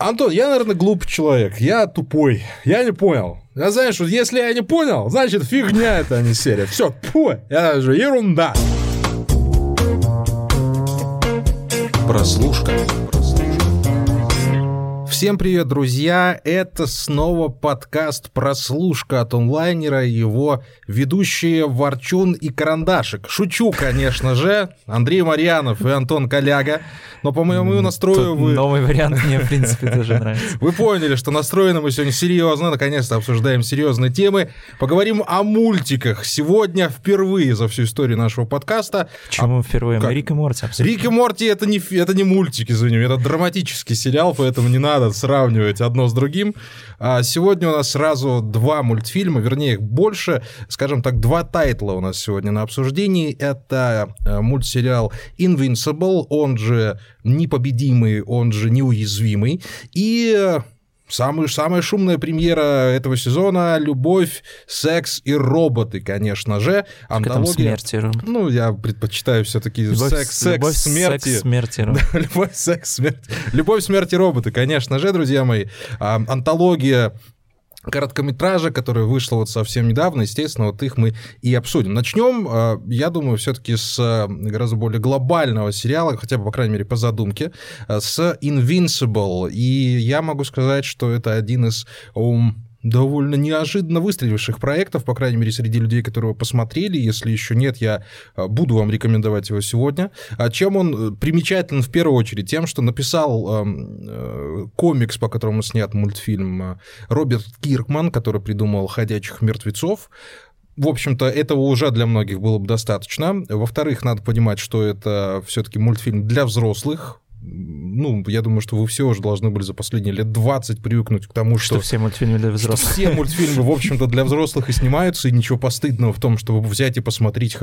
Антон, я, наверное, глупый человек. Я тупой. Я не понял. Я знаю, что если я не понял, значит фигня это, а не серия. Все, пу, это же ерунда. Прослушка. Всем привет, друзья! Это снова подкаст «Прослушка» от онлайнера, его ведущие Ворчун и Карандашик. Шучу, конечно же, Андрей Марьянов и Антон Коляга, но по моему настрою Тут вы... Новый вариант мне, в принципе, тоже нравится. Вы поняли, что настроены мы сегодня серьезно, наконец-то обсуждаем серьезные темы. Поговорим о мультиках. Сегодня впервые за всю историю нашего подкаста. Почему впервые? как? Мы Рик и Морти обсудим. Рик и Морти это не, это не мультик, извини, это драматический сериал, поэтому не надо сравнивать одно с другим. А сегодня у нас сразу два мультфильма, вернее, их больше, скажем так, два тайтла у нас сегодня на обсуждении. Это э, мультсериал Invincible, он же непобедимый, он же неуязвимый. И Самый, самая шумная премьера этого сезона — «Любовь, секс и роботы», конечно же. Как там смерти? Ну, я предпочитаю все-таки Любовь, секс, секс, любовь, смерти. секс, смерти, Ром. Любовь, секс, смерть. Любовь, смерть и роботы, конечно же, друзья мои. А, антология короткометража, которая вышла вот совсем недавно, естественно, вот их мы и обсудим. Начнем, а, я думаю, все-таки с а, гораздо более глобального сериала, хотя бы, по крайней мере, по задумке, а, с Invincible. И я могу сказать, что это один из довольно неожиданно выстреливших проектов, по крайней мере, среди людей, которые его посмотрели. Если еще нет, я а, буду вам рекомендовать его сегодня. А чем он э, примечателен в первую очередь? Тем, что написал эм, э, комикс, по которому снят мультфильм э, Роберт Киркман, который придумал «Ходячих мертвецов». В общем-то, этого уже для многих было бы достаточно. Во-вторых, надо понимать, что это все-таки мультфильм для взрослых. Ну, я думаю, что вы все уже должны были за последние лет 20 привыкнуть к тому, что, Что все мультфильмы для взрослых. все мультфильмы, в общем-то, для взрослых и снимаются, и ничего постыдного в том, чтобы взять и посмотреть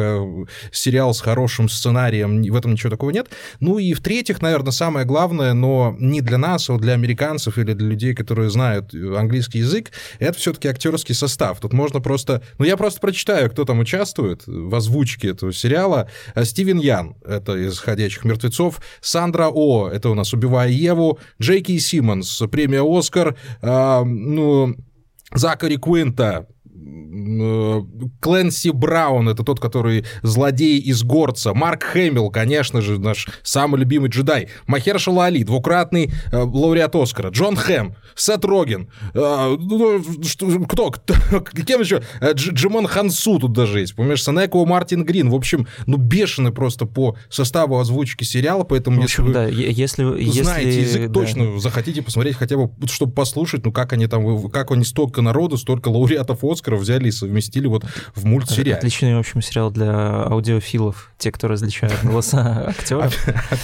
сериал с хорошим сценарием, в этом ничего такого нет. Ну и в-третьих, наверное, самое главное, но не для нас, а для американцев или для людей, которые знают английский язык, это все-таки актерский состав. Тут можно просто... Ну, я просто прочитаю, кто там участвует в озвучке этого сериала. А, Стивен Ян, это из «Ходячих мертвецов», Сандра О, это у нас «Убивая Еву», Джейки Симмонс, премия «Оскар», а, ну, Закари Куинта, э, Кленси Браун, это тот, который злодей из Горца, Марк Хэмилл, конечно же, наш самый любимый джедай, Махершала Али, двукратный э, лауреат Оскара, Джон Хэм, Сет Роген, э, ну, что- кто, кто, кем еще, Э, Дж- Джимон Хансу тут даже есть, понимаешь, Санеко Мартин Грин, в общем, ну, бешеный просто по составу озвучки сериала, поэтому В если вы да, если... знаете если, язык, да. точно захотите посмотреть хотя бы, чтобы послушать, ну как они там, как они столько народу, столько лауреатов Оскара взяли и совместили вот в мультсериале. Отличный, в общем, сериал для аудиофилов, те, кто различают голоса актеров.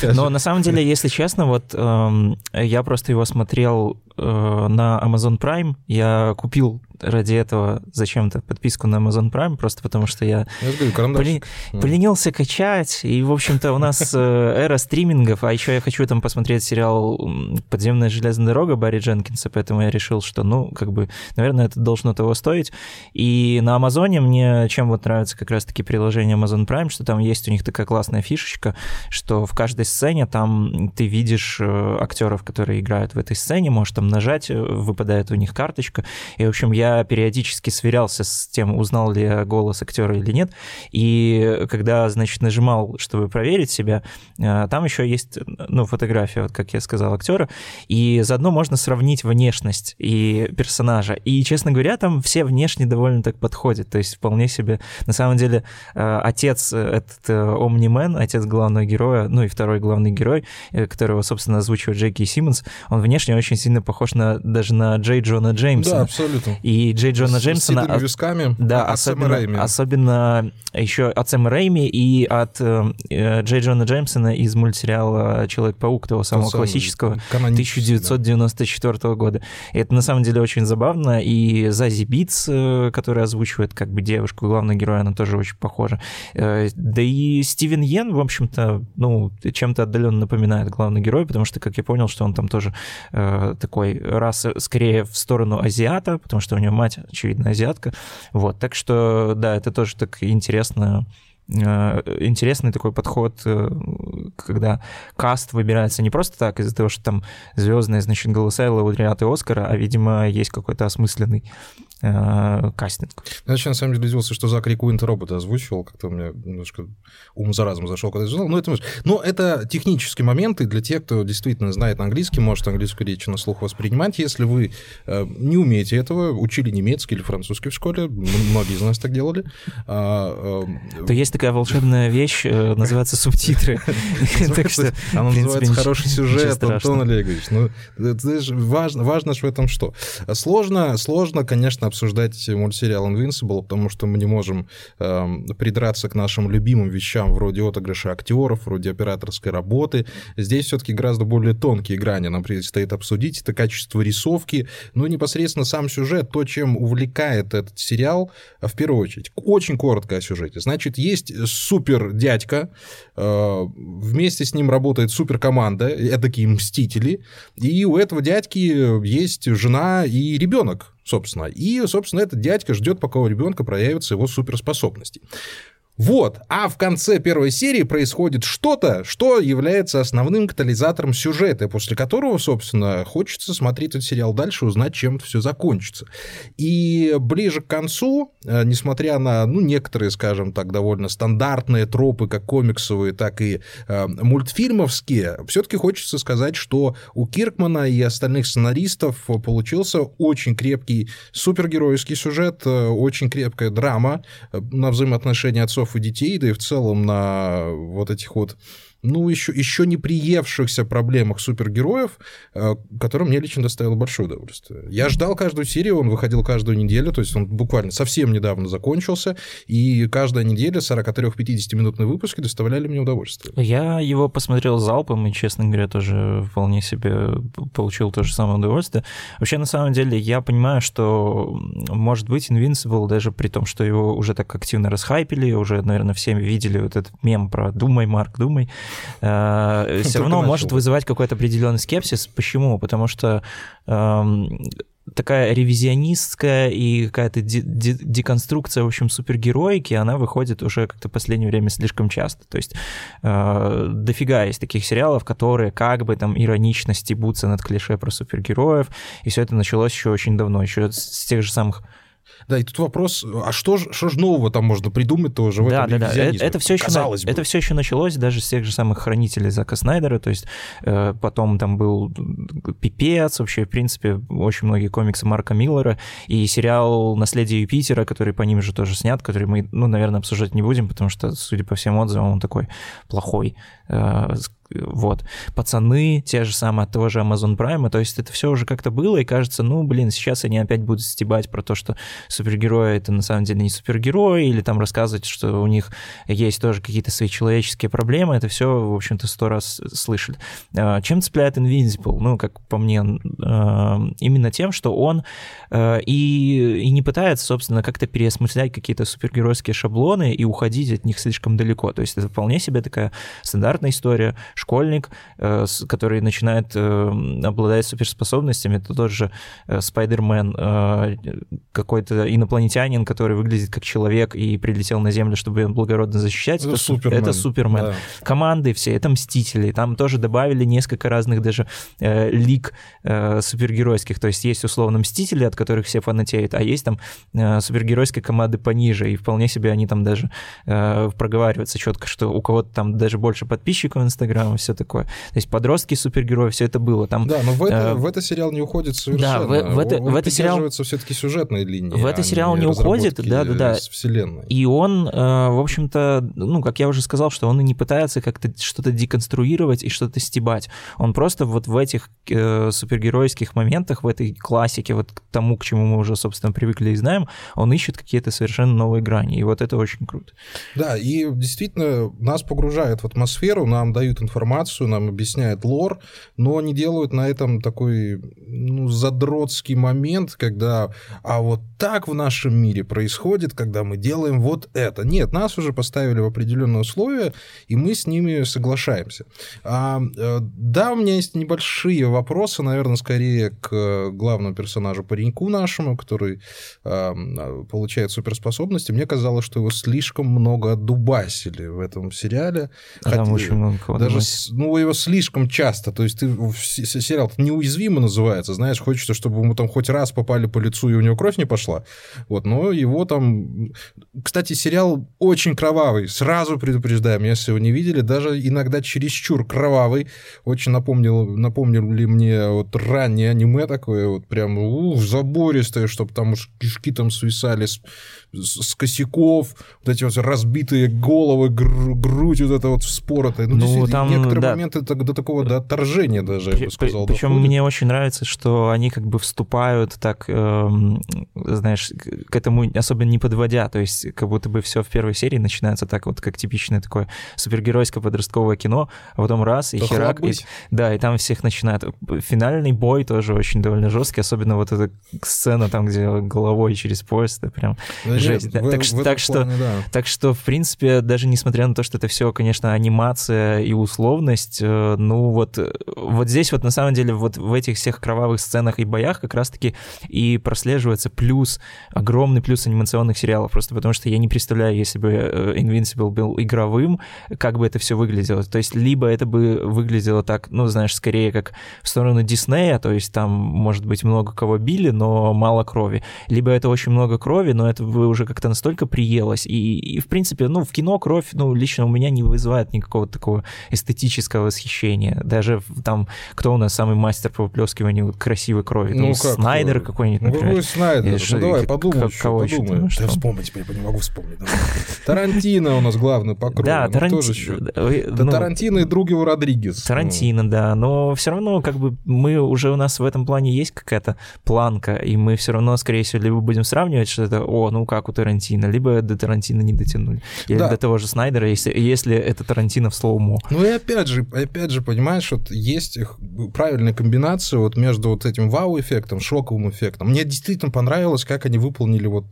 Но на самом деле, если честно, вот эм, я просто его смотрел на Amazon Prime. Я купил ради этого зачем-то подписку на Amazon Prime, просто потому что я я. Поли- Поленился качать, и, в общем-то, у нас э, эра стримингов, а еще я хочу там посмотреть сериал «Подземная железная дорога» Барри Дженкинса, поэтому я решил, что, ну, как бы, наверное, это должно того стоить. И на Амазоне мне чем вот нравится как раз-таки приложение Amazon Prime, что там есть у них такая классная фишечка, что в каждой сцене там ты видишь э, актеров, которые играют в этой сцене, можешь там нажать, э, выпадает у них карточка, и, в общем, я периодически сверялся с тем, узнал ли я голос актера или нет, и когда, значит, нажимал, чтобы проверить себя, э, там еще есть, ну, фотография, вот как я сказал, актера, и заодно можно сравнить внешность и персонажа. И, честно говоря, там все внешне довольно так подходят, то есть вполне себе, на самом деле, э, отец, этот Омнимен, отец главного героя, ну и второй главный герой, которого, собственно, озвучивает Джеки Симмонс, он внешне очень сильно похож на, даже на Джей Джона Джеймса. Да, абсолютно. И Джей Джона С- Джеймсона... С седыми висками. Да, Сэма особенно, особенно еще от Сэма Рэйми и от э, э, Джей Джона Джеймсона из мультсериала «Человек-паук», того самого Тот классического, канонический, да. 1994 года. И это на самом деле очень забавно. И Зази Битс, э, которая озвучивает как бы девушку главного героя, она тоже очень похожа. Э, Да и Стивен Йен, в общем-то, ну, чем-то отдаленно напоминает главного героя, потому что, как я понял, что он там тоже э, такой расы скорее в сторону азиата, потому что у него мать, очевидно, азиатка. Вот, так что, да, это тоже так интересно интересный такой подход, когда каст выбирается не просто так из-за того, что там звездные, значит, голоса и лауреаты Оскара, а, видимо, есть какой-то осмысленный э, кастинг. Вообще, на самом деле, удивился, что Закари Куинт робота озвучивал, как-то у меня немножко ум за разум зашел, когда я узнал. Но это, но это технические моменты для тех, кто действительно знает английский, может английскую речь на слух воспринимать. Если вы э, не умеете этого, учили немецкий или французский в школе, многие из нас так делали. А, э, то есть такая волшебная вещь, э, называется субтитры. Так что, Она называется «Хороший сюжет», Антон Олегович. Ну, важно, в этом что? Сложно, сложно, конечно, обсуждать мультсериал Invincible, потому что мы не можем э, придраться к нашим любимым вещам вроде отыгрыша актеров, вроде операторской работы. Здесь все-таки гораздо более тонкие грани нам предстоит обсудить. Это качество рисовки, ну и непосредственно сам сюжет, то, чем увлекает этот сериал, а, в первую очередь. Очень коротко о сюжете. Значит, есть супер дядька, э, вместе с ним работает супер команда, такие мстители, и у этого дядьки есть жена и ребенок собственно. И, собственно, этот дядька ждет, пока у ребенка проявятся его суперспособности. Вот, а в конце первой серии происходит что-то, что является основным катализатором сюжета, после которого, собственно, хочется смотреть этот сериал дальше, узнать, чем это все закончится. И ближе к концу, э, несмотря на, ну, некоторые, скажем так, довольно стандартные тропы, как комиксовые, так и э, мультфильмовские, все-таки хочется сказать, что у Киркмана и остальных сценаристов получился очень крепкий супергеройский сюжет, э, очень крепкая драма э, на взаимоотношения отцов и детей, да и в целом на вот этих вот ну, еще, еще не приевшихся проблемах супергероев, э, которым мне лично доставило большое удовольствие. Я ждал каждую серию, он выходил каждую неделю, то есть он буквально совсем недавно закончился, и каждая неделя 43-50-минутные выпуски доставляли мне удовольствие. Я его посмотрел залпом, и, честно говоря, тоже вполне себе получил то же самое удовольствие. Вообще, на самом деле, я понимаю, что, может быть, Invincible, даже при том, что его уже так активно расхайпили, уже, наверное, все видели вот этот мем про «Думай, Марк, думай», э, все равно может вызывать какой-то определенный скепсис. Почему? Потому что эм, такая ревизионистская и какая-то деконструкция, в общем, супергероики, она выходит уже как-то в последнее время слишком часто. То есть э, дофига есть таких сериалов, которые как бы там иронично стебутся над клише про супергероев, и все это началось еще очень давно, еще с тех же самых да, и тут вопрос, а что же, что же нового там можно придумать тоже в да, этом да, да. Это, это, все еще, Казалось бы. это все еще началось даже с тех же самых хранителей Зака Снайдера, то есть э, потом там был Пипец, вообще, в принципе, очень многие комиксы Марка Миллера, и сериал «Наследие Юпитера», который по ним же тоже снят, который мы, ну, наверное, обсуждать не будем, потому что, судя по всем отзывам, он такой плохой, э, вот. Пацаны, те же самые от того же Amazon Prime, то есть это все уже как-то было, и кажется, ну, блин, сейчас они опять будут стебать про то, что супергерои это на самом деле не супергерои, или там рассказывать, что у них есть тоже какие-то свои человеческие проблемы, это все, в общем-то, сто раз слышали. А, чем цепляет Invincible? Ну, как по мне, а, именно тем, что он а, и, и не пытается, собственно, как-то переосмыслять какие-то супергеройские шаблоны и уходить от них слишком далеко. То есть это вполне себе такая стандартная история, школьник, э, который начинает э, обладать суперспособностями, это тот же э, Спайдермен, какой-то инопланетянин, который выглядит как человек и прилетел на Землю, чтобы благородно защищать. Это, это Супермен. Это Супермен. Да. Команды все, это Мстители. Там тоже добавили несколько разных даже э, лик э, супергеройских. То есть есть условно Мстители, от которых все фанатеют, а есть там э, супергеройские команды пониже, и вполне себе они там даже э, проговариваются четко, что у кого-то там даже больше подписчиков в Инстаграм, там все такое. То есть подростки, супергерои, все это было. Там, да, но в это, э, в это сериал не уходит совершенно. Да, в, в это, Он в это сериал... все-таки сюжетной линии. В это сериал не уходит, да, да, да. Вселенной. И он, э, в общем-то, ну, как я уже сказал, что он и не пытается как-то что-то деконструировать и что-то стебать. Он просто вот в этих э, супергеройских моментах, в этой классике, вот к тому, к чему мы уже, собственно, привыкли и знаем, он ищет какие-то совершенно новые грани. И вот это очень круто. Да, и действительно нас погружают в атмосферу, нам дают информацию, информацию, нам объясняют лор, но не делают на этом такой ну, задротский момент, когда, а вот так в нашем мире происходит, когда мы делаем вот это. Нет, нас уже поставили в определенные условия, и мы с ними соглашаемся. А, э, да, у меня есть небольшие вопросы, наверное, скорее к главному персонажу, пареньку нашему, который а, получает суперспособности. Мне казалось, что его слишком много отдубасили в этом сериале. А там очень много кого Даже, ну, его слишком часто. То есть ты сериал неуязвимо называется, знаешь, хочется, чтобы ему там хоть раз попали по лицу, и у него кровь не пошла. Вот, но его там... Кстати, сериал очень кровавый. Сразу предупреждаем, если вы не видели, даже иногда чересчур кровавый. Очень напомнил, напомнили мне вот раннее аниме такое, вот прям ух, забористое, чтобы там уж кишки там свисали с, с косяков, вот эти вот разбитые головы, гру, грудь вот это вот вспоротая. Ну, ну там, некоторые да. моменты так, до такого до отторжения даже, я бы сказал. Причем доходит. мне очень нравится, что они как бы вступают так, э, знаешь, к этому особо не подводя, то есть как будто бы все в первой серии начинается так вот, как типичное такое супергеройское подростковое кино, а потом раз, и да херак, и, да, и там всех начинают. Финальный бой тоже очень довольно жесткий, особенно вот эта сцена там, где головой через поезд, это прям да жесть. Нет, да. в, так, в так, что, да. так что, в принципе, даже несмотря на то, что это все, конечно, анимация и условность, э, ну вот, вот здесь вот на самом деле вот в этих всех кровавых сценах и боях как раз-таки и прослеживается плюс, огромный плюс анимационных сериалов, просто потому что я не представляю, если бы э, Invincible был игровым, как бы это все выглядело. То есть либо это бы выглядело так, ну, знаешь, скорее как в сторону Диснея, то есть там, может быть, много кого били, но мало крови. Либо это очень много крови, но это бы уже как-то настолько приелось. И, и, в принципе, ну, в кино кровь, ну, лично у меня не вызывает никакого такого эстетического восхищения. Даже там, кто у нас самый мастер по выплескиванию красивой крови? Ну, ну как Снайдер какой-нибудь, например. Ну, какой Снайдер? Или, ну, давай, подумай еще, кого подумай. Еще, ну, да вспомнить, я не могу вспомнить. Тарантино у нас главный по крови. Да, Тарантино. Да, Тарантино и друг его Родригес. Тарантино, да, но все равно как бы мы уже у нас в этом плане есть какая-то планка, и мы все равно, скорее всего, либо будем сравнивать, что это, о, ну как у Тарантино, либо до Тарантино не дотянули. Или да. до того же Снайдера, если, если это Тарантино в слоумо. Ну и опять же, опять же, понимаешь, вот есть правильная комбинация вот между вот этим вау-эффектом, шоковым эффектом. Мне действительно понравилось, как они выполнили вот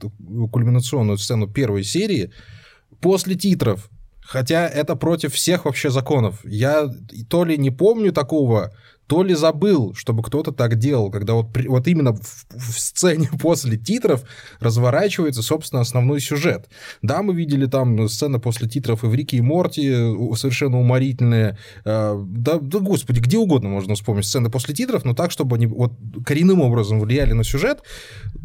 кульминационную сцену первой серии после титров. Хотя это против всех вообще законов. Я то ли не помню такого, то ли забыл, чтобы кто-то так делал, когда вот, вот именно в, в сцене после титров разворачивается, собственно, основной сюжет. Да, мы видели там сцены после титров и в Рике и Морти, совершенно уморительные. Э, да, да, господи, где угодно можно вспомнить сцены после титров, но так, чтобы они вот коренным образом влияли на сюжет.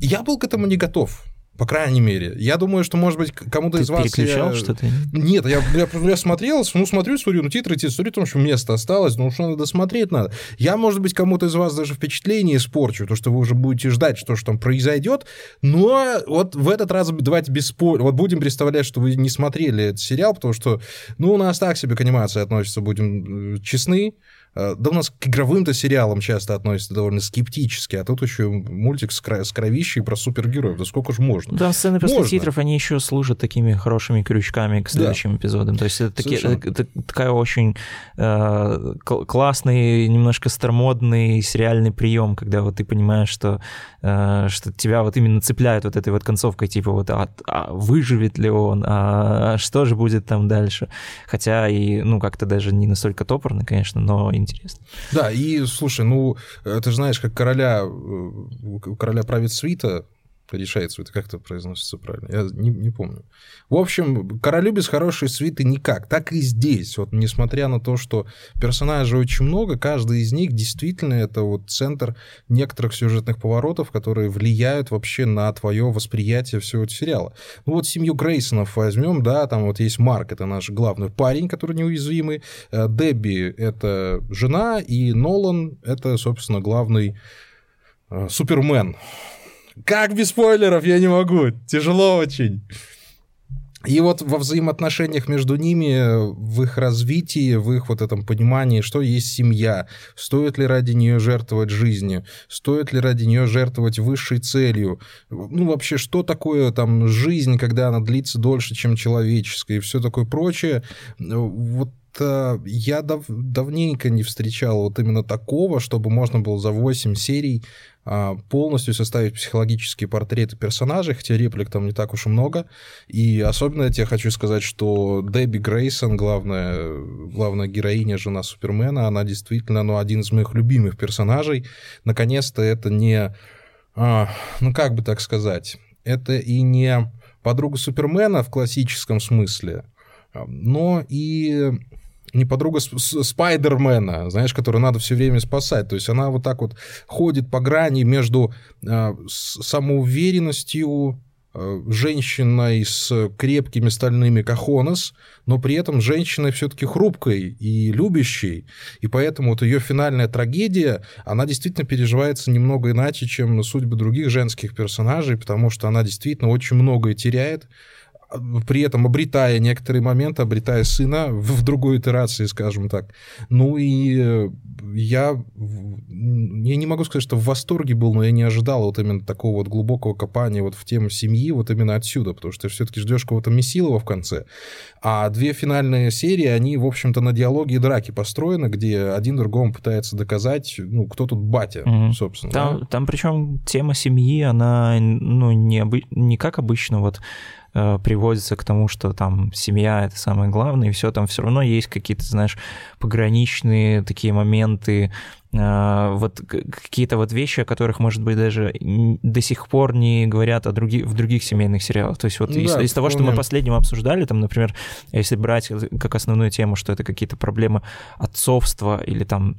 Я был к этому не готов. По крайней мере. Я думаю, что, может быть, кому-то из вас... переключал я... что-то? Нет, я, я, я смотрел, ну, смотрю историю, ну, титры, титры, смотрю, потому что место осталось, ну, что надо смотреть надо. Я, может быть, кому-то из вас даже впечатление испорчу, то, что вы уже будете ждать, что же там произойдет, но вот в этот раз давайте без спойлеров. Вот будем представлять, что вы не смотрели этот сериал, потому что, ну, у нас так себе к анимации относится, будем э, честны. Э, да у нас к игровым-то сериалам часто относятся довольно скептически, а тут еще мультик с, кро- с кровищей про супергероев. Да сколько же можно? Да, сцены после можно. титров, они еще служат такими хорошими крючками к следующим да. эпизодам. То есть это, таки, это такая очень э, классный, немножко старомодный сериальный прием, когда вот ты понимаешь, что, э, что тебя вот именно цепляют вот этой вот концовкой, типа вот, а, а выживет ли он, а, а что же будет там дальше? Хотя и, ну, как-то даже не настолько топорно, конечно, но интересно. Да, и слушай, ну, ты же знаешь, как короля, э, короля правит свита, решает свита, как это произносится правильно, я не, не помню. В общем, королю без хорошей свиты никак. Так и здесь. Вот несмотря на то, что персонажей очень много, каждый из них действительно это вот центр некоторых сюжетных поворотов, которые влияют вообще на твое восприятие всего этого сериала. Ну вот семью Грейсонов возьмем, да, там вот есть Марк, это наш главный парень, который неуязвимый, э, Дебби — это жена, и Нолан — это, собственно, главный э, Супермен. Как без спойлеров? Я не могу. Тяжело очень. И вот во взаимоотношениях между ними, в их развитии, в их вот этом понимании, что есть семья, стоит ли ради нее жертвовать жизнью, стоит ли ради нее жертвовать высшей целью, ну вообще, что такое там жизнь, когда она длится дольше, чем человеческая, и все такое прочее. Вот это я дав, давненько не встречал вот именно такого, чтобы можно было за 8 серий а, полностью составить психологические портреты персонажей, хотя реплик там не так уж и много. И особенно я тебе хочу сказать, что Дебби Грейсон, главная, главная героиня, жена Супермена, она действительно ну, один из моих любимых персонажей. Наконец-то это не... А, ну, как бы так сказать? Это и не подруга Супермена в классическом смысле, но и не подруга Спайдермена, знаешь, которую надо все время спасать. То есть она вот так вот ходит по грани между э, самоуверенностью, э, женщиной с крепкими стальными кахонос, но при этом женщиной все-таки хрупкой и любящей. И поэтому вот ее финальная трагедия, она действительно переживается немного иначе, чем судьбы других женских персонажей, потому что она действительно очень многое теряет при этом обретая некоторые моменты, обретая сына в, другой итерации, скажем так. Ну и э, я, я не могу сказать, что в восторге был, но я не ожидал вот именно такого вот глубокого копания вот в тему семьи вот именно отсюда, потому что ты все-таки ждешь кого-то Месилова в конце. А две финальные серии, они, в общем-то, на диалоге и драке построены, где один другому пытается доказать, ну, кто тут батя, угу. собственно. Там, да? там причем тема семьи, она, ну, не, обы... не как обычно вот Э, приводится к тому, что там семья это самое главное, и все там все равно есть какие-то, знаешь, пограничные такие моменты, вот какие-то вот вещи, о которых, может быть, даже до сих пор не говорят о других, в других семейных сериалах. То есть вот да, из, из того, что мы последним обсуждали, там, например, если брать как основную тему, что это какие-то проблемы отцовства или там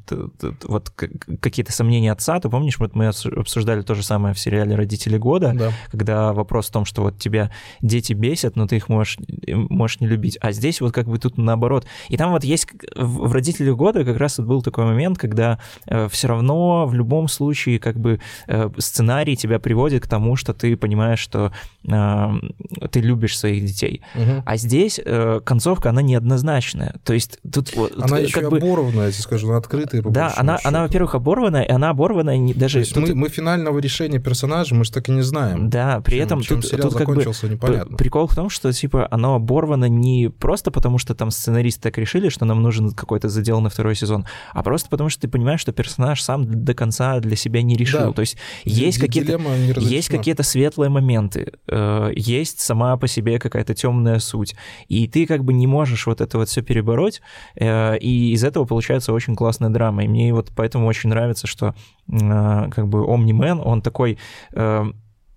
вот какие-то сомнения отца, то помнишь, вот мы обсуждали то же самое в сериале «Родители года», да. когда вопрос в том, что вот тебя дети бесят, но ты их можешь, можешь не любить. А здесь вот как бы тут наоборот. И там вот есть в «Родителях года» как раз вот был такой момент, когда все равно в любом случае как бы э, сценарий тебя приводит к тому, что ты понимаешь, что э, ты любишь своих детей. Угу. А здесь концовка, она неоднозначная. То есть тут... Она еще как бы... оборванная, я тебе скажу, она открытая. Да, она, она, во-первых, оборванная, и она оборванная не, даже... То есть тут... мы, мы финального решения персонажа, мы же так и не знаем. Да, при чем, этом чем тут, сериал тут как бы непонятно. Прикол в том, что типа оно оборвано не просто потому, что там сценаристы так решили, что нам нужен какой-то заделанный второй сезон, а просто потому, что ты понимаешь, что персонаж сам до конца для себя не решил. Да. То есть есть какие-то, есть какие-то светлые моменты, э, есть сама по себе какая-то темная суть, и ты как бы не можешь вот это вот все перебороть, э, и из этого получается очень классная драма. И мне вот поэтому очень нравится, что э, как бы Omni-Man, он такой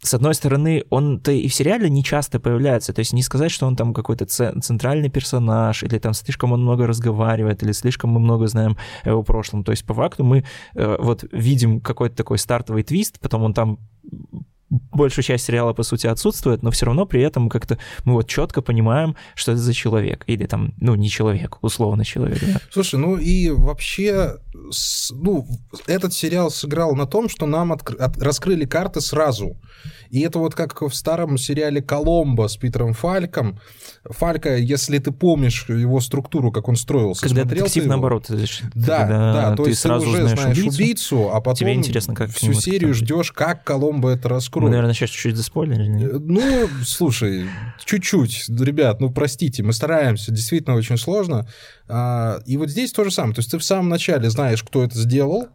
с одной стороны, он-то и в сериале не часто появляется, то есть не сказать, что он там какой-то центральный персонаж, или там слишком он много разговаривает, или слишком мы много знаем о его прошлом. То есть по факту мы э, вот видим какой-то такой стартовый твист, потом он там большую часть сериала, по сути, отсутствует, но все равно при этом как-то мы вот четко понимаем, что это за человек. Или там, ну, не человек, условно человек. Да. Слушай, ну и вообще, ну, этот сериал сыграл на том, что нам от, от, раскрыли карты сразу. И это вот как в старом сериале «Коломбо» с Питером Фальком. Фалька, если ты помнишь его структуру, как он строился, Когда детектив, его... наоборот. Да, да, то есть сразу ты уже знаешь, знаешь убийцу, убийцу, а потом Тебе интересно, как всю серию ждешь, как Коломбо это раскроет. Мы, наверное, сейчас чуть-чуть заспойлерили. Э, ну, слушай, чуть-чуть, ребят, ну, простите, мы стараемся, действительно очень сложно. А, и вот здесь то же самое. То есть ты в самом начале знаешь, кто это сделал,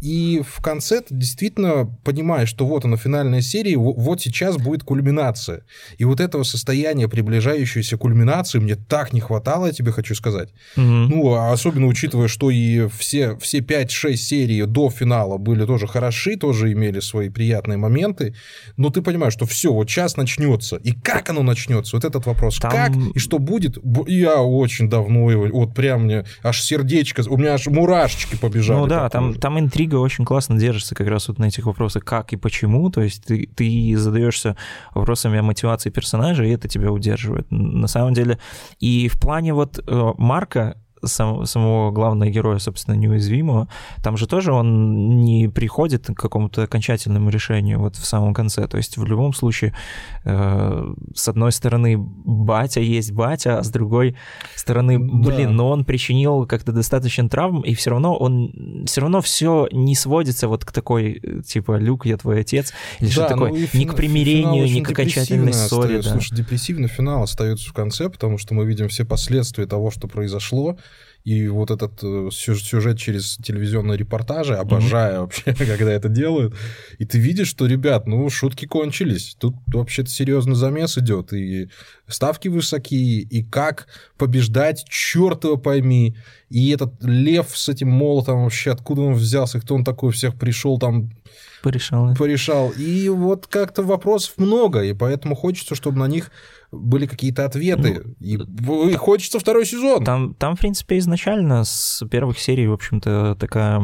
и в конце ты действительно понимаешь, что вот она, финальная серия, вот сейчас будет кульминация. И вот этого состояния, приближающейся кульминации, мне так не хватало, я тебе хочу сказать. Угу. Ну, а особенно учитывая, что и все, все 5-6 серий до финала были тоже хороши, тоже имели свои приятные моменты. Но ты понимаешь, что все, вот сейчас начнется. И как оно начнется? Вот этот вопрос. Там... Как и что будет? Я очень давно его, вот прям мне аж сердечко, у меня аж мурашечки побежали. Ну да, там, там интрига интрига очень классно держится как раз вот на этих вопросах, как и почему, то есть ты, ты задаешься вопросами о мотивации персонажа, и это тебя удерживает. На самом деле, и в плане вот э, Марка, сам, самого главного героя, собственно, неуязвимого, там же тоже он не приходит к какому-то окончательному решению вот в самом конце. То есть в любом случае, э, с одной стороны, батя есть батя, а с другой стороны, блин, да. но он причинил как-то достаточно травм, и все равно он, все равно все не сводится вот к такой, типа, Люк, я твой отец, или да, что такое, ну ни к примирению, ни к окончательной ссоре. Да. Слушай, депрессивный финал остается в конце, потому что мы видим все последствия того, что произошло, и вот этот э, сюжет через телевизионные репортажи, обожаю mm-hmm. вообще, когда это делают. И ты видишь, что, ребят, ну, шутки кончились. Тут вообще-то серьезный замес идет, и ставки высокие, и как побеждать, черт его пойми. И этот лев с этим молотом вообще, откуда он взялся, кто он такой, всех пришел там... Порешал. Порешал. И вот как-то вопросов много, и поэтому хочется, чтобы на них были какие-то ответы. Ну, и, и хочется второй сезон. Там, там, в принципе, изначально с первых серий, в общем-то, такая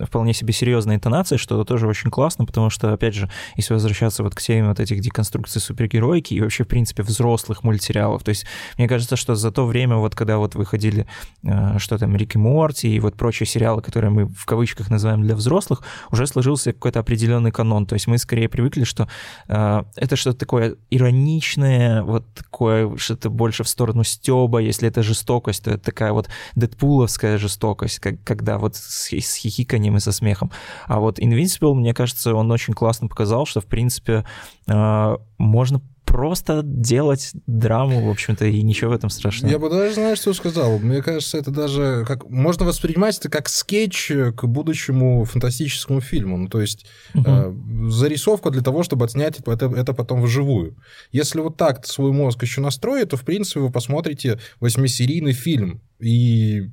вполне себе серьезная интонация, что тоже очень классно, потому что, опять же, если возвращаться вот к теме вот этих деконструкций супергероики и вообще, в принципе, взрослых мультсериалов, то есть мне кажется, что за то время, вот когда вот выходили, э, что там, Рик и Морти и вот прочие сериалы, которые мы в кавычках называем для взрослых, уже сложился какой-то определенный канон, то есть мы скорее привыкли, что э, это что-то такое ироничное, вот такое что-то больше в сторону стеба, если это жестокость, то это такая вот дэдпуловская жестокость, как, когда вот с, с хихиканием и со смехом. А вот Invincible, мне кажется, он очень классно показал, что, в принципе, э, можно просто делать драму, в общем-то, и ничего в этом страшного. Я бы даже, знаешь, что сказал? Мне кажется, это даже как можно воспринимать это как скетч к будущему фантастическому фильму. Ну, то есть угу. э, зарисовка для того, чтобы отснять это, это потом вживую. Если вот так свой мозг еще настроить, то, в принципе, вы посмотрите восьмисерийный фильм и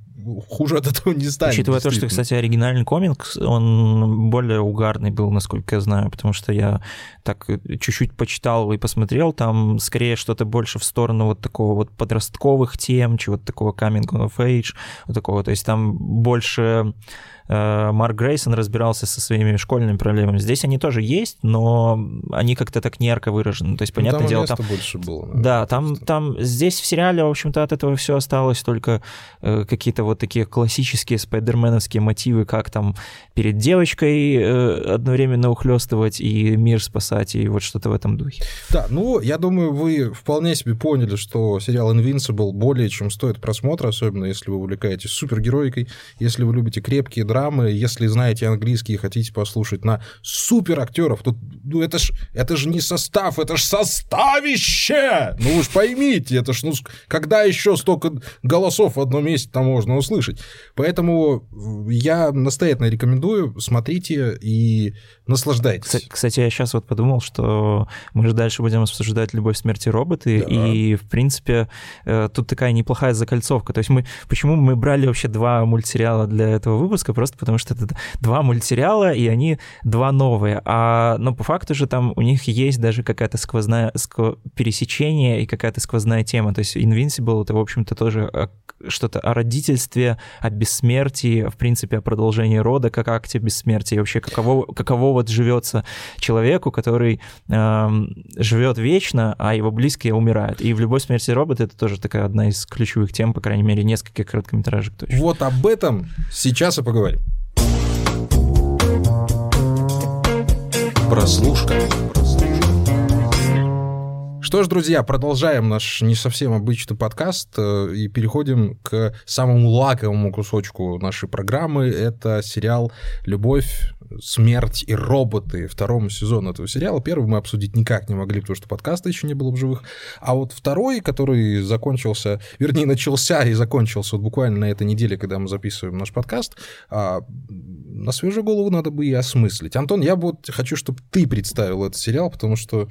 хуже от этого не станет. Учитывая то, что, кстати, оригинальный комикс, он более угарный был, насколько я знаю, потому что я так чуть-чуть почитал и посмотрел, там скорее что-то больше в сторону вот такого вот подростковых тем, чего-то такого coming of age, вот такого, то есть там больше Марк Грейсон разбирался со своими школьными проблемами. Здесь они тоже есть, но они как-то так не ярко выражены. То есть, ну, понятное там дело, там... больше было. Да, там, там здесь в сериале, в общем-то, от этого все осталось, только э, какие-то вот такие классические спайдерменовские мотивы, как там перед девочкой э, одновременно ухлестывать и мир спасать, и вот что-то в этом духе. Да, ну, я думаю, вы вполне себе поняли, что сериал Invincible более чем стоит просмотра, особенно если вы увлекаетесь супергероикой, если вы любите крепкие драмы, если знаете английский и хотите послушать на супер актеров, то ну, это ж это же не состав, это ж составище! Ну вы ж поймите, это ж ну когда еще столько голосов в одном месте там можно услышать. Поэтому я настоятельно рекомендую, смотрите и наслаждайтесь. Кстати, я сейчас вот подумал, что мы же дальше будем обсуждать «Любовь, смерти роботы», да. и, в принципе, э, тут такая неплохая закольцовка. То есть мы, почему мы брали вообще два мультсериала для этого выпуска? Просто потому что это два мультсериала, и они два новые. А, но по факту же там у них есть даже какая-то сквозная скв... пересечение и какая-то сквозная тема. То есть Invincible — это, в общем-то, тоже что-то о родительстве, о бессмертии, в принципе, о продолжении рода, как акте бессмертия, и вообще каково, каково вот живется человеку, который э, живет вечно, а его близкие умирают. И в любой смерти робота это тоже такая одна из ключевых тем, по крайней мере, нескольких короткометражек точно. Вот об этом сейчас и поговорим. Прослушка. Что ж, друзья, продолжаем наш не совсем обычный подкаст э, и переходим к самому лаковому кусочку нашей программы. Это сериал «Любовь, смерть и роботы» второму сезону этого сериала. Первый мы обсудить никак не могли, потому что подкаста еще не было в живых. А вот второй, который закончился, вернее, начался и закончился вот буквально на этой неделе, когда мы записываем наш подкаст, а, на свежую голову надо бы и осмыслить. Антон, я вот хочу, чтобы ты представил этот сериал, потому что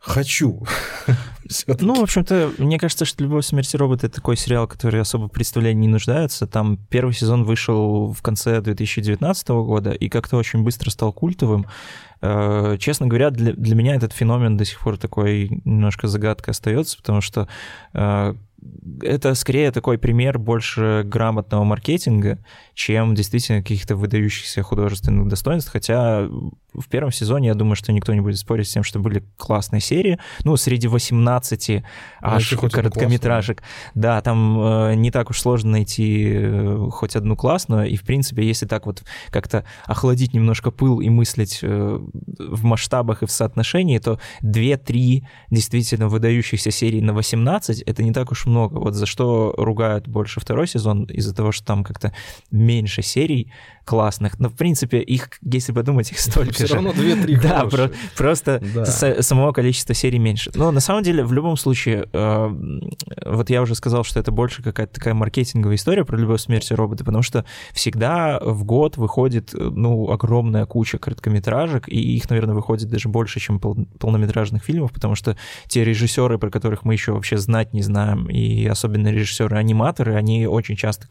хочу. Ну, в общем-то, мне кажется, что «Любовь, смерть и робот» — это такой сериал, который особо представления не нуждается. Там первый сезон вышел в конце 2019 года и как-то очень быстро стал культовым. Э, честно говоря, для, для меня этот феномен до сих пор такой немножко загадкой остается, потому что э, это скорее такой пример больше грамотного маркетинга, чем действительно каких-то выдающихся художественных достоинств. Хотя в первом сезоне, я думаю, что никто не будет спорить с тем, что были классные серии. Ну, среди 18 аж а короткометражек. Да, там э, не так уж сложно найти э, хоть одну классную. И, в принципе, если так вот как-то охладить немножко пыл и мыслить э, в масштабах и в соотношении, то 2-3 действительно выдающихся серий на 18 — это не так уж много много. Вот за что ругают больше второй сезон, из-за того, что там как-то меньше серий, классных. Но, в принципе, их, если подумать, их столько Все же. равно 2-3 Да, про- просто Да. с- самого количества серий меньше. Но на самом деле, в любом случае, э, вот я уже сказал, что это больше какая-то такая маркетинговая история про любовь, смерть и роботы, потому что всегда в год выходит, ну, огромная куча короткометражек, и их, наверное, выходит даже больше, чем пол- полнометражных фильмов, потому что те режиссеры, про которых мы еще вообще знать не знаем, и особенно режиссеры-аниматоры, они очень часто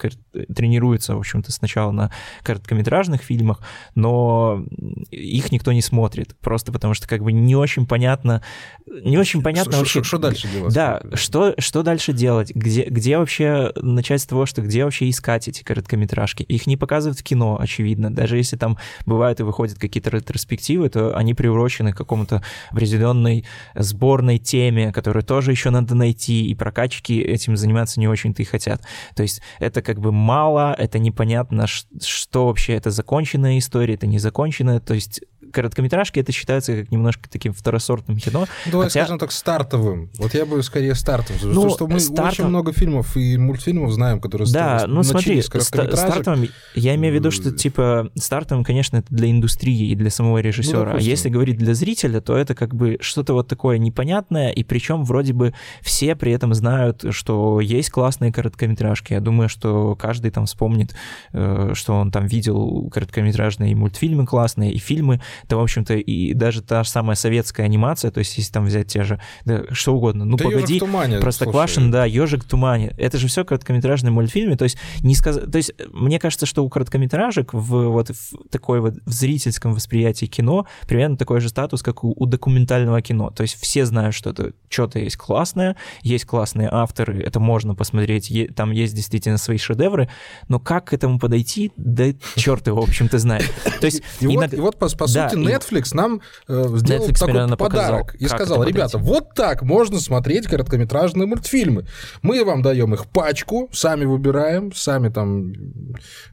тренируются, в общем-то, сначала на короткометражных фильмах, но их никто не смотрит, просто потому что как бы не очень понятно, не очень понятно Что- вообще... что- что дальше делать? Да, что, что дальше делать? Где, где вообще начать с того, что где вообще искать эти короткометражки? Их не показывают в кино, очевидно. Даже если там бывают и выходят какие-то ретроспективы, то они приурочены к какому-то определенной сборной теме, которую тоже еще надо найти, и прокачки этим заниматься не очень-то и хотят. То есть это как бы мало, это непонятно, что вообще это законченная история, это незаконченная. То есть короткометражки это считается как немножко таким второсортным кино. Давай Хотя- скажем так, стартовым. Вот я бы скорее стартовым. Ну, потому что мы стартов- очень много фильмов и мультфильмов знаем, которые Да, ну смотри, с стартовым, я имею в виду, что Э. типа стартовым, конечно, это для индустрии и для самого режиссера. а допустим. если говорить для зрителя, то это как бы что-то вот такое непонятное, и причем вроде бы все при этом знают, что есть классные короткометражки. Я думаю, что каждый там вспомнит, э, что он там видел короткометражные мультфильмы классные, и фильмы. Это, в общем-то, и даже та же самая советская анимация, то есть если там взять те же, да, что угодно, ну Да «Ёжик погоди, тумане», Простоквашин, слушай. да, Ежик в тумане. Это же все короткометражные мультфильмы. То есть, не сказ... то есть, мне кажется, что у короткометражек в вот в такой вот в зрительском восприятии кино примерно такой же статус, как у, у документального кино. То есть все знают, что это что-то есть классное, есть классные авторы, это можно посмотреть, е- там есть действительно свои шедевры, но как к этому подойти, да черт его, в общем-то, знает. То есть, И, вот, иногда- и вот, по, по Да, сути, и- Netflix нам э, сделал Netflix такой примерно показал, подарок и сказал, ребята, вот так можно смотреть короткометражные мультфильмы. Мы вам даем их пачку, сами выбираем, сами там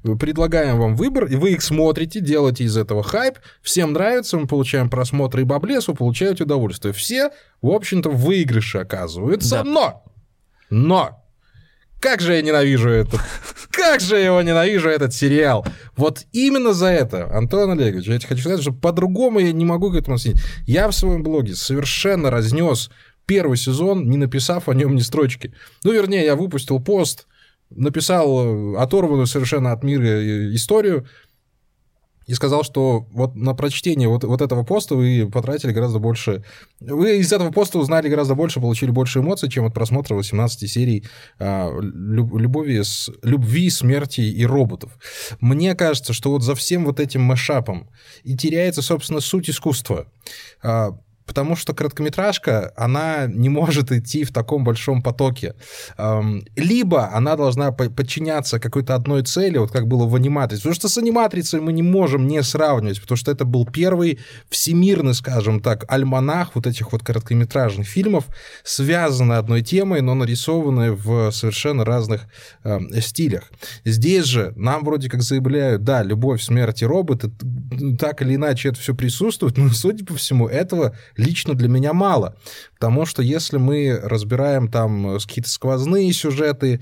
э, предлагаем вам выбор, и вы их смотрите, делаете из этого хайп, всем нравится, мы получаем просмотры и баблес, вы получаете удовольствие. Все, в общем-то, в выигрыше оказываются, Да. но, но, как же я ненавижу этот... Как же я его ненавижу, этот сериал. Вот именно за это, Антон Олегович, я тебе хочу сказать, что по-другому я не могу к этому относиться. Я в своем блоге совершенно разнес первый сезон, не написав о нем ни строчки. Ну, вернее, я выпустил пост, написал э, оторванную совершенно от мира э, историю, и сказал, что вот на прочтение вот, вот этого поста вы потратили гораздо больше... Вы из этого поста узнали гораздо больше, получили больше эмоций, чем от просмотра 18 серий а, люб- любови с, любви, смерти и роботов. Мне кажется, что вот за всем вот этим мэшапом и теряется, собственно, суть искусства. А, Потому что короткометражка, она не может идти в таком большом потоке. Либо она должна по- подчиняться какой-то одной цели, вот как было в аниматрице. Потому что с аниматрицей мы не можем не сравнивать, потому что это был первый всемирный, скажем так, альманах вот этих вот короткометражных фильмов, связанный одной темой, но нарисованные в совершенно разных ам, стилях. Здесь же нам вроде как заявляют, да, любовь, смерть и роботы, так или иначе это все присутствует, но, судя по всему, этого лично для меня мало. Потому что если мы разбираем там э, какие-то сквозные сюжеты,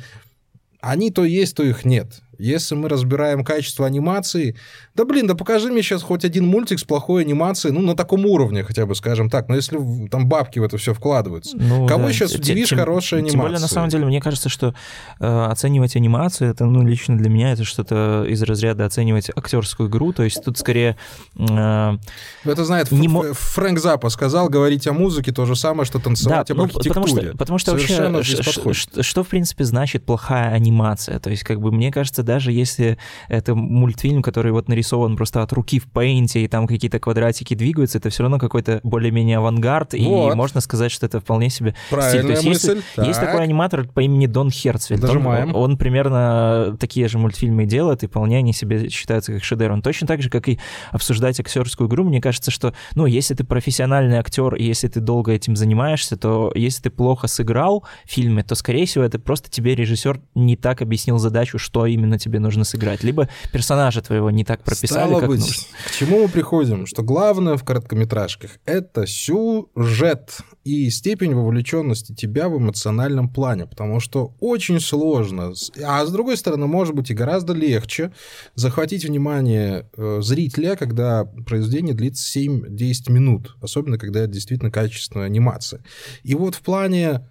они то есть, то их нет. Если мы разбираем качество анимации, да блин, да покажи мне сейчас хоть один мультик с плохой анимацией, ну, на таком уровне хотя бы, скажем так. Но если там бабки в это все вкладываются. Ну, Кого да. сейчас удивишь тем- хорошей Тем более, на анимацией? самом деле, мне кажется, что э, оценивать анимацию, это, ну, лично для меня, это что-то из разряда оценивать актерскую игру, то есть тут скорее... э, Это знает Не мо- Фрэнк Запа сказать говорить о музыке то же самое, что танцевать об ну, архитектуре. потому что, потому что Совершенно вообще, ш- что, в принципе, значит плохая анимация? То есть, как бы, мне кажется, даже если это мультфильм, который вот нарисован просто от руки в пейнте, и там какие-то квадратики двигаются, это все равно какой-то более-менее авангард, Вот. и можно сказать, что это вполне себе стиль. То Правильная есть, есть, мысль. есть Так. такой аниматор по имени Дон Херцфельд. Он, он примерно такие же мультфильмы делает, и вполне они себе считаются как шедевром. Точно так же, как и обсуждать актерскую игру, мне кажется, что, ну, если ты профессиональный актер, и если ты долго этим занимаешься, то если ты плохо сыграл в фильме, то, скорее всего, это просто тебе режиссер не так объяснил задачу, что именно тебе нужно сыграть, либо персонажа твоего не так прописали, Стало как быть, нужно. к чему мы приходим? Что главное в короткометражках — это сюжет и степень вовлеченности тебя в эмоциональном плане, потому что очень сложно, а с другой стороны, может быть и гораздо легче захватить внимание э, зрителя, когда произведение длится 7-10 минут, особенно когда это действительно качественная анимация. И вот в плане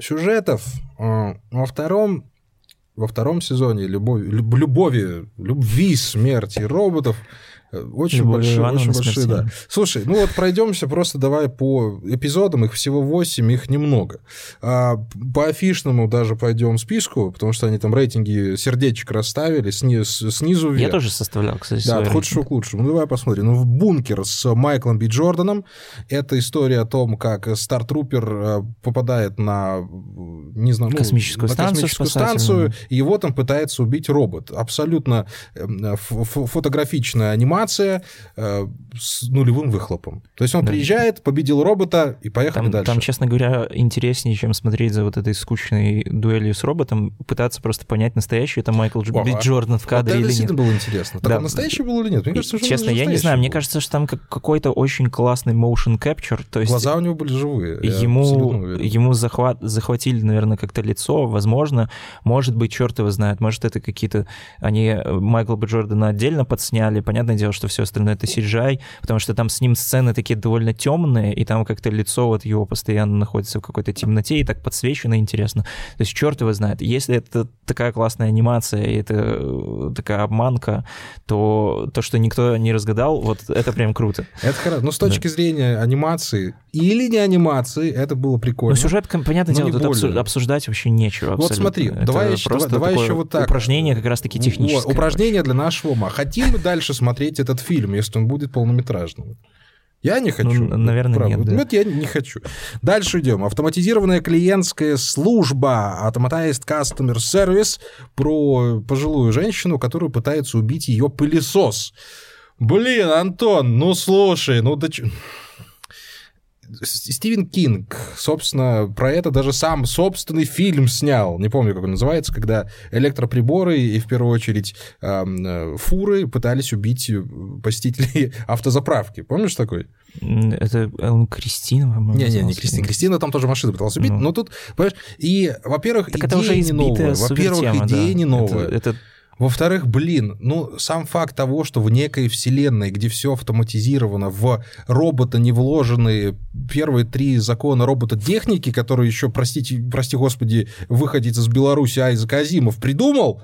сюжетов э, во втором во втором сезоне любови, люб- любови, любви, смерти роботов очень Любовь большие, Ивановна очень большие, да. Слушай, ну вот пройдемся просто давай по эпизодам, их всего 8, их немного. А, по афишному даже пойдем списку, потому что они там рейтинги сердечек расставили сни- снизу вверх. Я тоже составлял, кстати, Да, от худшего к лучшему. Ну, давай посмотрим. Ну, в «Бункер» с Майклом Би Джорданом. Это история о том, как Стартрупер э, попадает на, э, не знаю, ну, Космическую на станцию космическую станцию, и его там пытается убить робот. Абсолютно э, ф- фотографичная анимация э, с нулевым выхлопом. То есть он Да. приезжает, победил робота и поехали Там, дальше. там, честно говоря, интереснее, чем смотреть за вот этой скучной дуэлью с роботом, пытаться просто понять, настоящий это Майкл Дж- Ага. Джордан в Вот кадре это или нет. было интересно. Так Да. он настоящий был или нет? Мне кажется, что Честно, я не знаю, мне был. кажется, что там как- какой-то очень классный motion capture, то есть Глаза у него были живые. ему, ему захват, захватили, наверное, как-то лицо, возможно, может быть, черт его знает, может, это какие-то, они э, Майкла Б. Джордана отдельно подсняли, понятное дело, что все остальное это CGI, потому что там с ним сцены такие довольно темные, и там как-то лицо вот его постоянно находится в какой-то темноте, и так подсвечено интересно. То есть черт его знает. Если это такая классная анимация, и это э, такая обманка, то то, что никто не разгадал, вот это прям круто. Это хорошо. Но с точки зрения анимации или не анимации, это было прикольно. Ну, сюжет, понятное Но дело, тут обсуждать вообще нечего. Вот смотри, давай еще- вот так. Упражнение как раз-таки техническое. Упражнение для нашего ума. Хотим мы дальше смотреть этот фильм, если он будет полнометражным? Я не хочу. Ну, наверное, правда. нет, да. Вот я не хочу. Дальше идем. Автоматизированная клиентская служба Automatized Customer Service про пожилую женщину, которую пытается убить ее пылесос. Блин, Антон, ну слушай, ну да Стивен Кинг, собственно, про это даже сам собственный фильм снял. Не помню, как он называется, когда электроприборы и, в первую очередь, эм, фуры пытались убить э, посетителей автозаправки. Помнишь такой? Это он Кристина, по-моему. Не-не, не. Кристина. Кристина там тоже машину пыталась убить. Ну. Но тут, понимаешь, и, во-первых, идея это уже не новая. Во-первых, идея да. не новая. Это, это Во-вторых, блин, ну, сам факт того, что в некой вселенной, где все автоматизировано, в робота не вложены первые три закона робототехники, которые еще, простите, прости господи, выходец из Беларуси Айзек Азимов придумал,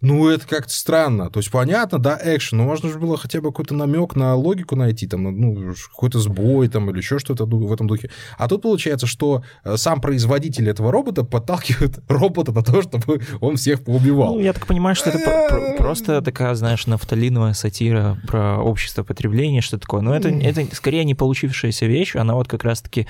ну, это как-то странно. То есть, понятно, да, экшен, но можно же было хотя бы какой-то намек на логику найти, там, ну, какой-то сбой там или еще что-то в этом духе. А тут получается, что э, сам производитель этого робота подталкивает робота на то, чтобы он всех поубивал. Ну, я так понимаю, что это про- про- просто такая, знаешь, нафталиновая сатира про общество потребления, что такое. Но это, это скорее не получившаяся вещь, она вот как раз-таки,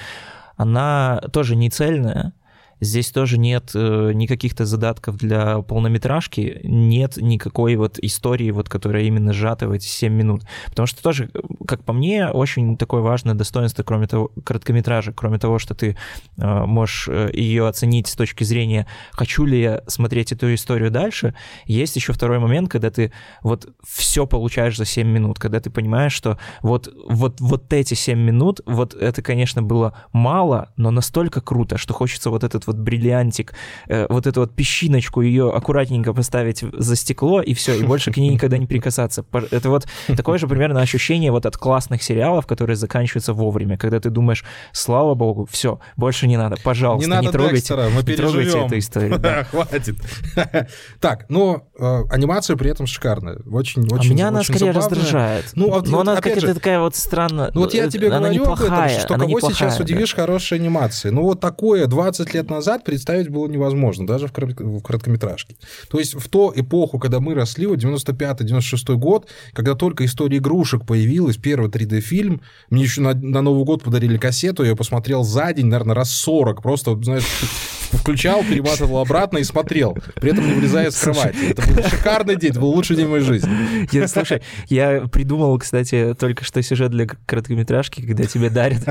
она тоже не цельная, Здесь тоже нет э, никаких-то задатков для полнометражки, нет никакой вот истории, вот, которая именно сжата в эти 7 минут. Потому что тоже, как по мне, очень такое важное достоинство, кроме того, короткометража, кроме того, что ты э, можешь э, ее оценить с точки зрения, хочу ли я смотреть эту историю дальше, есть еще второй момент, когда ты вот все получаешь за 7 минут, когда ты понимаешь, что вот, вот, вот эти 7 минут, вот это, конечно, было мало, но настолько круто, что хочется вот этот вот бриллиантик, э, вот эту вот песчиночку ее аккуратненько поставить за стекло, и все, и больше к ней никогда не прикасаться. Это вот такое же примерно ощущение вот от классных сериалов, которые заканчиваются вовремя, когда ты думаешь, слава богу, все, больше не надо, пожалуйста, не надо трогайте, Декстера, мы не трогайте эту историю. да. Хватит. Так, но э, анимация при этом шикарная. Очень, А очень меня она очень скорее забавная. раздражает. Ну, а вот- Но она опять какая-то такая вот странная. Ну вот я тебе она говорю об этом, неплохая, что она кого сейчас неплохая, да. удивишь хорошей анимацией. Ну вот такое 20 лет назад представить было невозможно, даже в, корот- в короткометражке. То есть в ту эпоху, когда мы росли, вот 95-96 год, когда только история игрушек появилась, первый 3D-фильм, мне еще на, на Новый год подарили кассету, я посмотрел за день, наверное, раз 40, просто, знаешь, включал, перематывал обратно и смотрел, при этом не вылезая с кровати. Это был шикарный день, это был лучший день моей жизни. Я, слушай, я придумал, кстати, только что сюжет для короткометражки, когда тебе дарят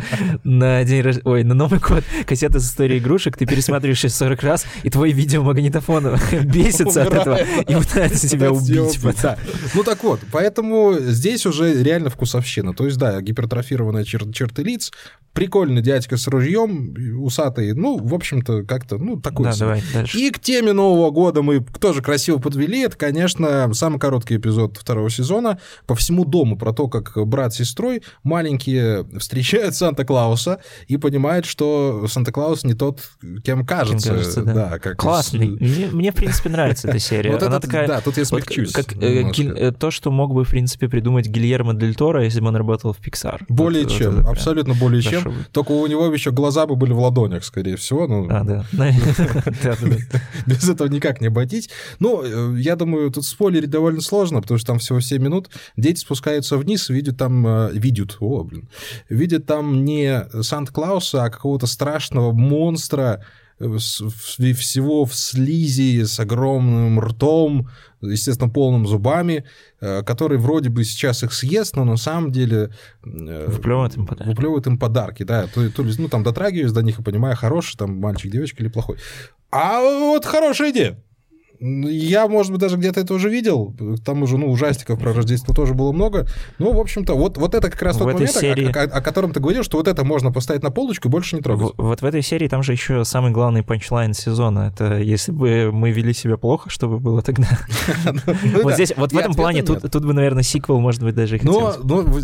на день рождения, ой, на Новый год кассеты с историей игрушек, ты пересматриваешь их 40 раз, и твой видеомагнитофон бесится от этого и пытается тебя убить. Да. Ну так вот, поэтому здесь уже реально вкусовщина. То есть, да, гипертрофированные чер- черты лиц, прикольный дядька с ружьем, усатый, ну, в общем-то, как-то, ну, такой. Да, давай дальше. И к теме Нового года мы тоже красиво подвели. Это, конечно, самый короткий эпизод второго сезона. По всему дому про то, как брат с сестрой маленькие встречают Санта-Клауса и понимают, что Санта-Клаус не тот, кем кажется. Кем кажется да. да как Классный. Мне, мне, в принципе, нравится эта серия. Вот Она это, такая... да, тут я смягчусь. Вот, как, э, гиль, э, то, что мог бы, в принципе, придумать Гильермо Дель Торо, если бы он работал в Pixar. Более вот, чем, вот абсолютно более чем. бы. Только у него еще глаза бы были в ладонях, скорее всего. Ну, А, да. Без этого никак не обойтись. Ну, э, я думаю, тут спойлерить довольно сложно, потому что там всего 7 минут. Дети спускаются вниз, видят там... э, Видят, о, блин. Видят там не Санта-Клауса, а какого-то страшного монстра, всего в слизи, с огромным ртом, естественно, полным зубами, э, который вроде бы сейчас их съест, но на самом деле... э, Выплевывает им подарки. Выплевывает им подарки, да. То, то есть, ну, там дотрагиваюсь до них и понимаю, хороший там мальчик, девочка или плохой. А вот хорошая идея. Я, может быть, даже где-то это уже видел. Там уже, ну, ужастиков про Рождество тоже было много. Ну, в общем-то, вот, вот это как раз В тот момент, о- серии- о, о котором ты говорил, что вот это можно поставить на полочку и больше не трогать. В- вот в этой серии там же еще самый главный панчлайн сезона. Это если бы мы вели себя плохо, что бы было тогда? Ну Вот здесь, вот в этом плане, тут, бы, наверное, сиквел, может быть, даже и ну,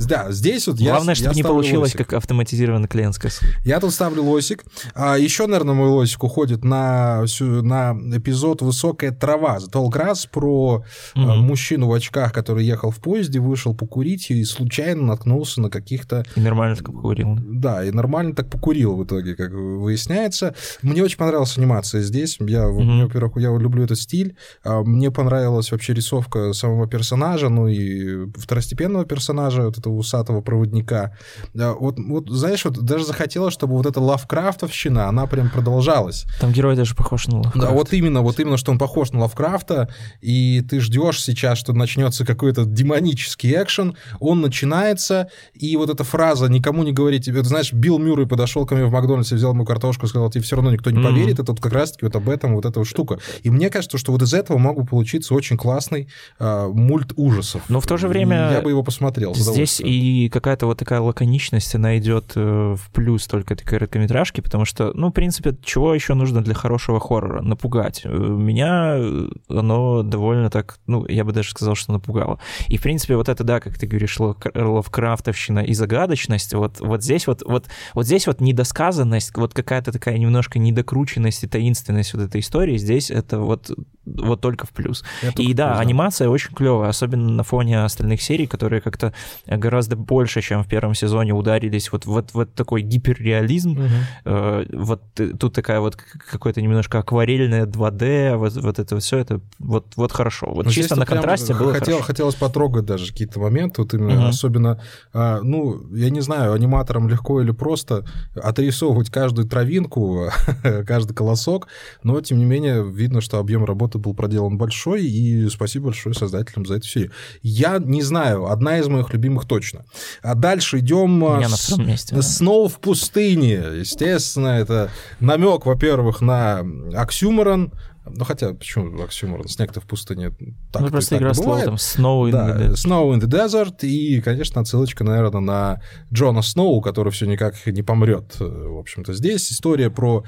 да, здесь вот я Главное, чтобы не получилось, как автоматизированная клиентская служба. Я тут ставлю лосик. А еще, наверное, мой лосик уходит на эпизод «Высокая трава» The Tall Grass про Мгм. мужчину в очках, который ехал в поезде, вышел покурить и случайно наткнулся на каких-то... И нормально так покурил. Да, и нормально так покурил в итоге, как выясняется. Мне очень понравилась анимация здесь. Я, мне, во-первых, я люблю этот стиль. А, Мне понравилась вообще рисовка самого персонажа, ну и второстепенного персонажа, вот этого усатого проводника. Да, Вот, вот, знаешь, вот даже захотелось, чтобы вот эта лавкрафтовщина, она прям продолжалась. Там герой даже похож на Да, Лавкрафта. вот именно, вот именно, что он похож на Лавкрафта, и ты ждешь сейчас, что начнется какой-то демонический экшен, он начинается, и вот эта фраза «никому не говорите», это, знаешь, Билл Мюррей подошел ко мне в Макдональдсе, взял мою картошку, сказал, тебе все равно никто не поверит, это вот как раз-таки вот об этом, вот эта вот штука. И мне кажется, что вот из этого мог бы получиться очень классный а, мульт ужасов. Но в то же время Я бы его посмотрел. Здесь и какая-то вот такая лаконичность, она идет э, в плюс только этой короткометражки, потому что, ну, в принципе, чего еще нужно для хорошего хоррора? Напугать. Э, Меня э, оно довольно так, ну, я бы даже сказал, что напугало. И, в принципе, вот это, да, как ты говоришь, лавкрафтовщина и загадочность, вот, вот здесь вот, вот, вот здесь вот недосказанность, вот какая-то такая немножко недокрученность и таинственность вот этой истории, здесь это вот, вот только в плюс. Это И да, плюс, анимация очень клевая, особенно на фоне остальных серий, которые как-то гораздо больше, чем в первом сезоне, ударились вот вот, вот такой гиперреализм. Мгм. Э, Вот э, тут такая вот к- какое-то немножко акварельное 2D, вот, вот это все, это вот, вот хорошо. Вот Ну, здесь чисто на контрасте было хотел, хорошо. Хотелось потрогать даже какие-то моменты, вот именно Мгм. особенно, а, ну, я не знаю, аниматорам легко или просто отрисовывать каждую травинку, каждый колосок, но, тем не менее, видно, что объем работы был проделан большой, и спасибо большое создателям за эту серию. Я не знаю, одна из моих любимых точно. А дальше идем... На втором месте. да. Сноу в пустыне. Естественно, это намек, во-первых, на оксюморон. Ну, хотя, почему оксюморон? Снег-то в пустыне так Ну, просто игра слова там Snow in Да, the Dead. Snow in the Desert, и, конечно, отсылочка, наверное, на Джона Сноу, который все никак не помрет. В общем-то, здесь история про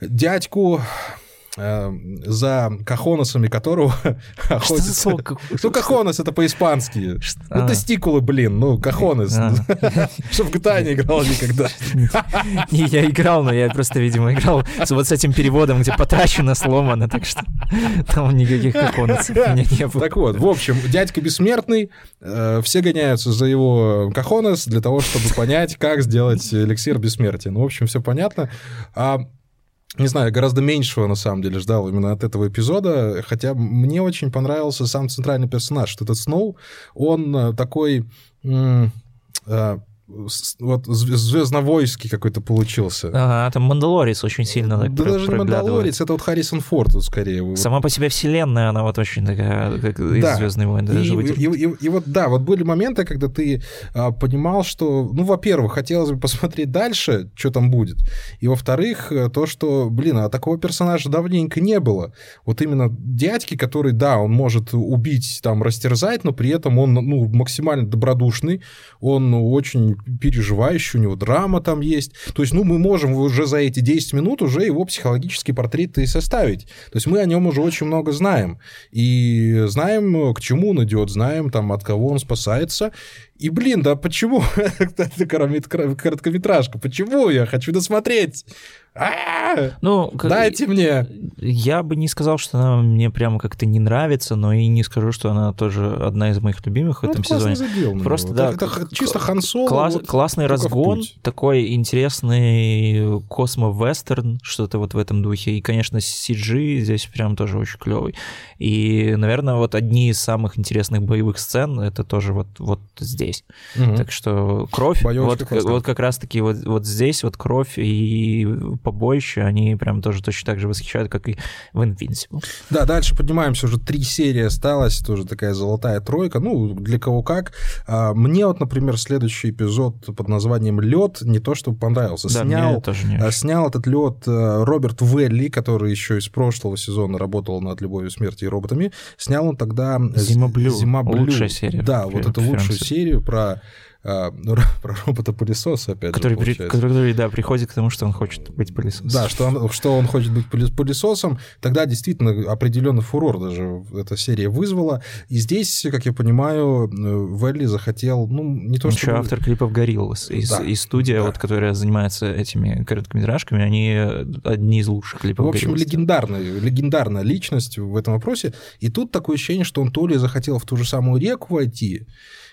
дядьку, э, за кахоносами которого Что охотится. слово? Как- Ну, кахонос это по-испански. Что- Ну, а. тестикулы, блин, ну, кахонос. А. Чтоб в GTA не играл никогда. Не, я играл, но я просто, видимо, играл вот с этим переводом, где потрачено сломано, так что там никаких коконцев у меня не было. Так вот, в общем, дядька бессмертный, э, все гоняются за его кахонос для того, чтобы понять, как сделать эликсир бессмертия. Ну, в общем, все понятно. Не знаю, гораздо меньшего, на самом деле, ждал именно от этого эпизода, хотя мне очень понравился сам центральный персонаж, что этот Сноу, он э, такой... э, вот звездновойский какой-то получился. Ага, там Мандалорец очень сильно так Да даже не Мандалорец, это вот Харрисон Форд вот скорее. Сама по себе вселенная, она вот очень такая, как из да. «Звездные войны». И, и, и, и, и вот, да, вот были моменты, когда ты а, понимал, что, ну, во-первых, хотелось бы посмотреть дальше, что там будет, и, во-вторых, то, что, блин, а такого персонажа давненько не было. Вот именно дядьки, который, да, он может убить, там, растерзать, но при этом он, ну, максимально добродушный, он очень переживающий, у него драма там есть. То есть, ну, мы можем уже за эти 10 минут уже его психологический портрет и составить. То есть мы о нем уже очень много знаем. И знаем, к чему он идет, знаем, там, от кого он спасается. И, блин, да почему? Это короткометражка. Почему? Я хочу досмотреть. Ну, Дайте мне. Я бы не сказал, что она мне прямо как-то не нравится, но и не скажу, что она тоже одна из моих любимых в ну, этом сезоне. Просто, да. Это чисто Хансол. Вот классный разгон, такой интересный космо-вестерн, что-то вот в этом духе. И, конечно, CG здесь прям тоже очень клевый. И, наверное, вот одни из самых интересных боевых сцен это тоже вот, вот здесь. Так что кровь, вот, вот как раз-таки вот, вот здесь вот кровь и побоище, они прям тоже точно так же восхищают, как и в Invincible. Да, дальше поднимаемся, уже три серии осталось, тоже такая золотая тройка, ну, для кого как. А, мне вот, например, следующий эпизод под названием «Лед» не то чтобы понравился. Да, снял, тоже не а, снял этот лед э, Роберт Велли, который еще из прошлого сезона работал над «Любовью, смертью и роботами». Снял он тогда «Зима Блю». «Зима Блю». Лучшая серия. Да, вот это лучшая серия про а, ну, про робота-пылесоса, опять который, же, при, который, да, приходит к тому, что он хочет быть пылесосом. Да, что он, что он хочет быть пылесосом. Тогда действительно определенный фурор даже эта серия вызвала. И здесь, как я понимаю, Велли захотел, ну, не то, что... Еще автор клипов «Гориллас». И, да, и студия, да. вот, которая занимается этими короткометражками, они одни из лучших клипов В общем, легендарная, легендарная личность в этом вопросе. И тут такое ощущение, что он то ли захотел в ту же самую реку войти,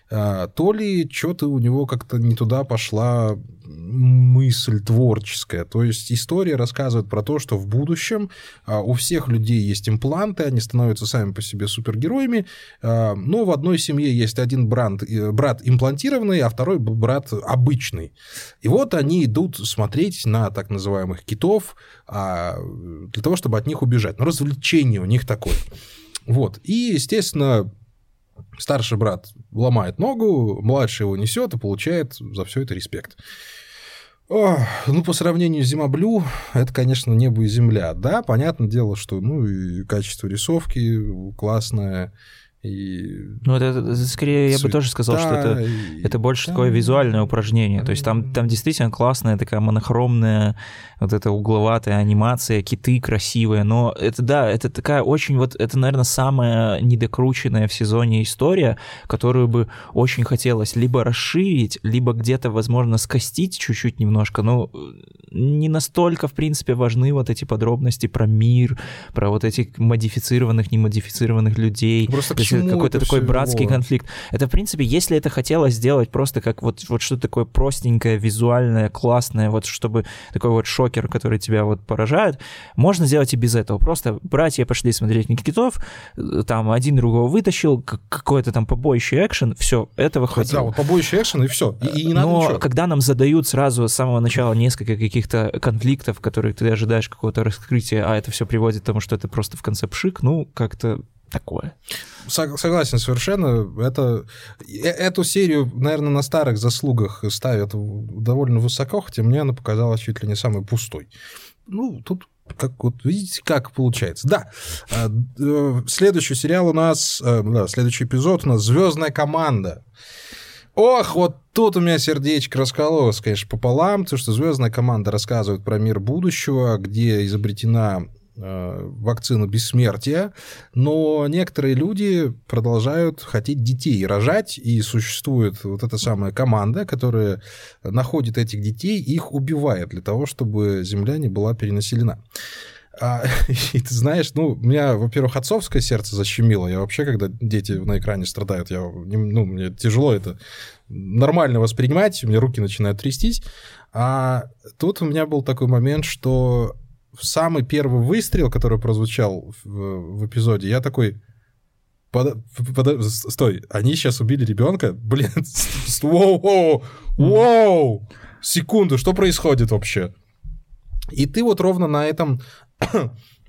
то ли что-то у него как-то не туда пошла мысль творческая. То есть история рассказывает про то, что в будущем а, у всех людей есть импланты, они становятся сами по себе супергероями, а, но в одной семье есть один брат, брат имплантированный, а второй брат обычный. И вот они идут смотреть на так называемых китов для того, чтобы от них убежать. Но развлечение у них такое. Вот. И, естественно, Старший брат ломает ногу, младший его несет и получает за все это респект. О, ну, по сравнению с Зима Блю, это, конечно, небо и земля. Да, понятное дело, что ну, и качество рисовки классное, и ну, это, это скорее, я бы тоже сказал, что это, и... это больше да, такое визуальное упражнение. То есть там, там действительно классная такая монохромная, вот эта угловатая анимация, киты красивые. Но это, да, это такая очень вот, это, наверное, самая недокрученная в сезоне история, которую бы очень хотелось либо расширить, либо где-то, возможно, скостить чуть-чуть немножко. Но не настолько, в принципе, важны вот эти подробности про мир, про вот этих модифицированных, немодифицированных людей. Просто какой-то такой братский его? конфликт. Это, в принципе, если это хотелось сделать просто как вот, вот что-то такое простенькое, визуальное, классное, вот чтобы такой вот шокер, который тебя вот поражает, можно сделать и без этого. Просто братья пошли смотреть Никитов, там один другого вытащил, какое-то там побоище экшен, все, этого хватило. Да, вот побоище экшен и все. И, и не надо Но ничего. когда нам задают сразу с самого начала несколько каких-то конфликтов, которые ты ожидаешь какого-то раскрытия, а это все приводит к тому, что это просто в конце пшик, ну, как-то такое. Согласен совершенно. Это, э, эту серию, наверное, на старых заслугах ставят довольно высоко, хотя мне она показалась чуть ли не самой пустой. Ну, тут как вот видите, как получается. Да, а, э, следующий сериал у нас, э, да, следующий эпизод у нас Звездная команда. Ох, вот тут у меня сердечко раскололось, конечно, пополам, потому что Звездная команда рассказывает про мир будущего, где изобретена Э, вакцину бессмертия, но некоторые люди продолжают хотеть детей рожать, и существует вот эта самая команда, которая находит этих детей и их убивает для того, чтобы Земля не была перенаселена. А, и ты знаешь, ну, у меня, во-первых, отцовское сердце защемило. Я вообще, когда дети на экране страдают, я, ну, мне тяжело это нормально воспринимать, у меня руки начинают трястись. А тут у меня был такой момент, что самый первый выстрел, который прозвучал в, в эпизоде, я такой, Под, под, стой, они сейчас убили ребенка? Блин, воу, воу, воу, секунду, что происходит вообще? И ты вот ровно на этом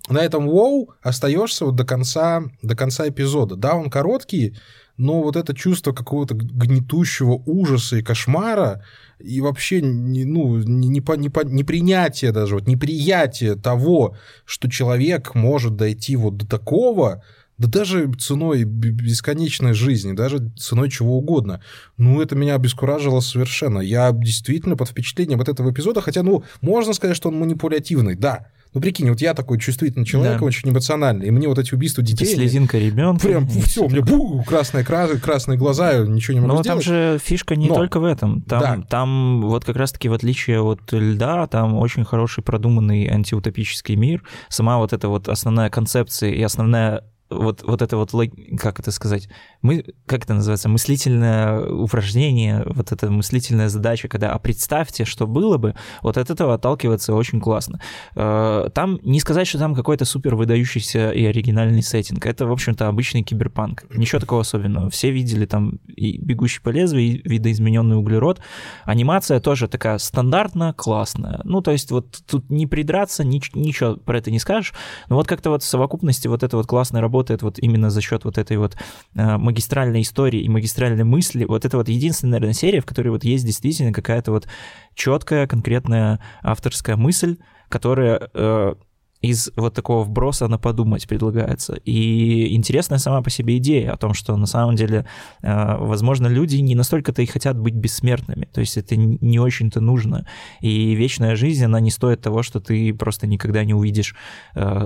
на этом воу остаешься вот до конца, до конца эпизода. Да, он короткий, но вот это чувство какого-то гнетущего ужаса и кошмара, и вообще не, ну, не, не, не, не принятие даже, вот неприятие того, что человек может дойти вот до такого, да даже ценой бесконечной жизни, даже ценой чего угодно. Ну, это меня обескуражило совершенно. Я действительно под впечатлением от этого эпизода, хотя, ну, можно сказать, что он манипулятивный, да. Ну, прикинь, вот я такой чувствительный человек, да. очень эмоциональный, и мне вот эти убийства детей... Слезинка ребенка. Прям все, у меня бу, красные, красные, красные глаза, ничего не могу Но сделать. там же фишка не Но, только в этом. Там, да. там вот как раз-таки в отличие от льда, там очень хороший продуманный антиутопический мир. Сама вот эта вот основная концепция и основная вот, вот это вот, как это сказать, мы, как это называется, мыслительное упражнение, вот эта мыслительная задача, когда, а представьте, что было бы, вот от этого отталкиваться очень классно. Э, там, не сказать, что там какой-то супер выдающийся и оригинальный сеттинг, это, в общем-то, обычный киберпанк, ничего такого особенного. Все видели там и «Бегущий по лезвию», и «Видоизмененный углерод». Анимация тоже такая стандартная, классная. Ну, то есть вот тут не придраться, ничего про это не скажешь, но вот как-то вот в совокупности вот эта вот классная работа работает вот именно за счет вот этой вот э, магистральной истории и магистральной мысли. Вот это вот единственная, наверное, серия, в которой вот есть действительно какая-то вот четкая, конкретная авторская мысль, которая э, из вот такого вброса на подумать предлагается. И интересная сама по себе идея о том, что на самом деле, э, возможно, люди не настолько-то и хотят быть бессмертными. То есть это не очень-то нужно. И вечная жизнь, она не стоит того, что ты просто никогда не увидишь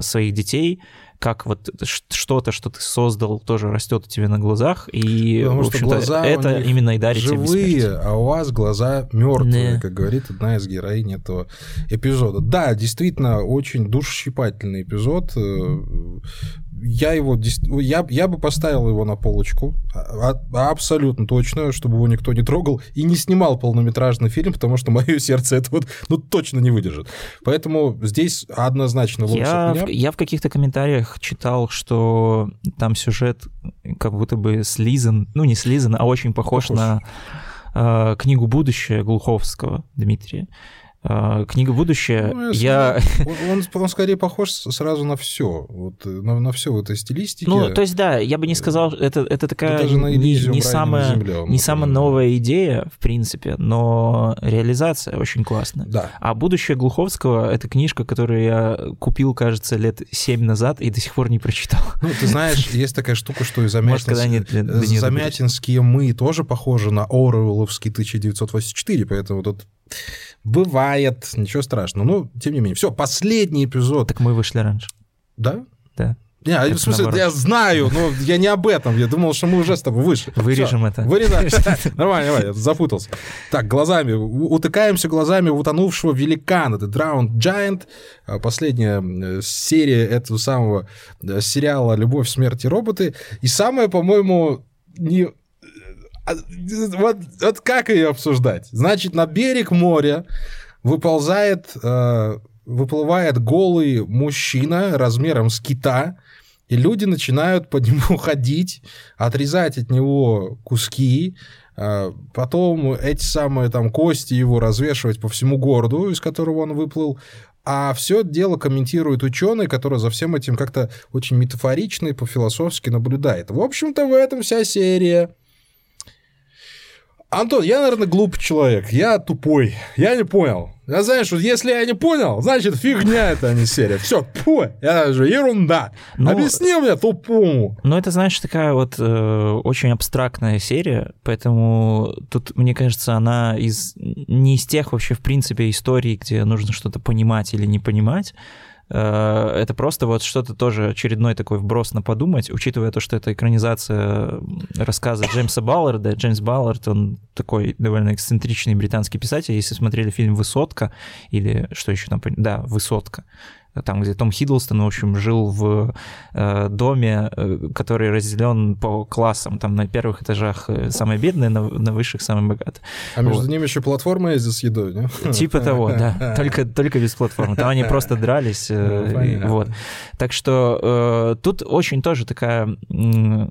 своих детей, как вот что-то, что ты создал, тоже растет у тебя на глазах, и Потому в что глаза это именно и дарит живые, тебе а у вас глаза мертвые, Не. как говорит одна из героинь этого эпизода. Да, действительно, очень душесчипательный эпизод. Я его я, я бы поставил его на полочку а, а, абсолютно точно, чтобы его никто не трогал и не снимал полнометражный фильм, потому что мое сердце это вот ну точно не выдержит. Поэтому здесь однозначно лучше я, меня. В, я в каких-то комментариях читал, что там сюжет как будто бы слизан, ну не слизан, а очень похож, похож. на э, книгу «Будущее» Глуховского Дмитрия. А, книга будущее. Ну, я... Он, он, скорее похож сразу на все, вот на, на все в этой стилистике. Ну, то есть, да, я бы не сказал, это, это такая это не, не, самая, земле, не самая новая идея, в принципе, но реализация очень классная. Да. А будущее Глуховского это книжка, которую я купил, кажется, лет 7 назад и до сих пор не прочитал. Ну, ты знаешь, есть такая штука, что и Замятинские, Замятинские мы тоже похожи на Оруэлловский 1984, поэтому тут Бывает, ничего страшного. Ну, тем не менее. Все, последний эпизод. Так мы вышли раньше. Да? Да. Не, это в смысле, наоборот. я знаю, но я не об этом. Я думал, что мы уже с тобой вышли. Вырежем Всё, это. Вырезаем. Нормально, я запутался. Так, глазами, утыкаемся глазами утонувшего великана. The Drowned Giant. А, последняя э, серия этого самого э, сериала «Любовь, смерть и роботы». И самое, по-моему, не а, вот, вот как ее обсуждать? Значит, на берег моря выползает, э, выплывает голый мужчина размером с кита, и люди начинают по нему ходить, отрезать от него куски, э, потом эти самые там кости его развешивать по всему городу, из которого он выплыл, а все дело комментирует ученый, который за всем этим как-то очень метафорично и по-философски наблюдает. В общем-то, в этом вся серия. Антон, я, наверное, глупый человек. Я тупой. Я не понял. Я знаю, что если я не понял, значит фигня это, а не серия. Все, пу, это же ерунда. Ну, Объясни мне тупому. Ну, это, знаешь, такая вот э, очень абстрактная серия, поэтому тут, мне кажется, она из не из тех вообще, в принципе, историй, где нужно что-то понимать или не понимать. Э, это просто вот что-то тоже очередной такой вброс на подумать, учитывая то, что это экранизация рассказа Джеймса Балларда. Джеймс Баллард, он такой довольно эксцентричный британский писатель. Если смотрели фильм «Высотка» или что еще там, да, «Высотка», там, где Том Хиддлстон, в общем, жил в э, доме, э, который разделен по классам. Там на первых этажах э, самые бедные, на, на высших самые богатые. А между вот. ними еще платформа есть с едой, не? Типа того, да. Только, только без платформы. Там они просто дрались. Э, ну, вот. Так что э, тут очень тоже такая э,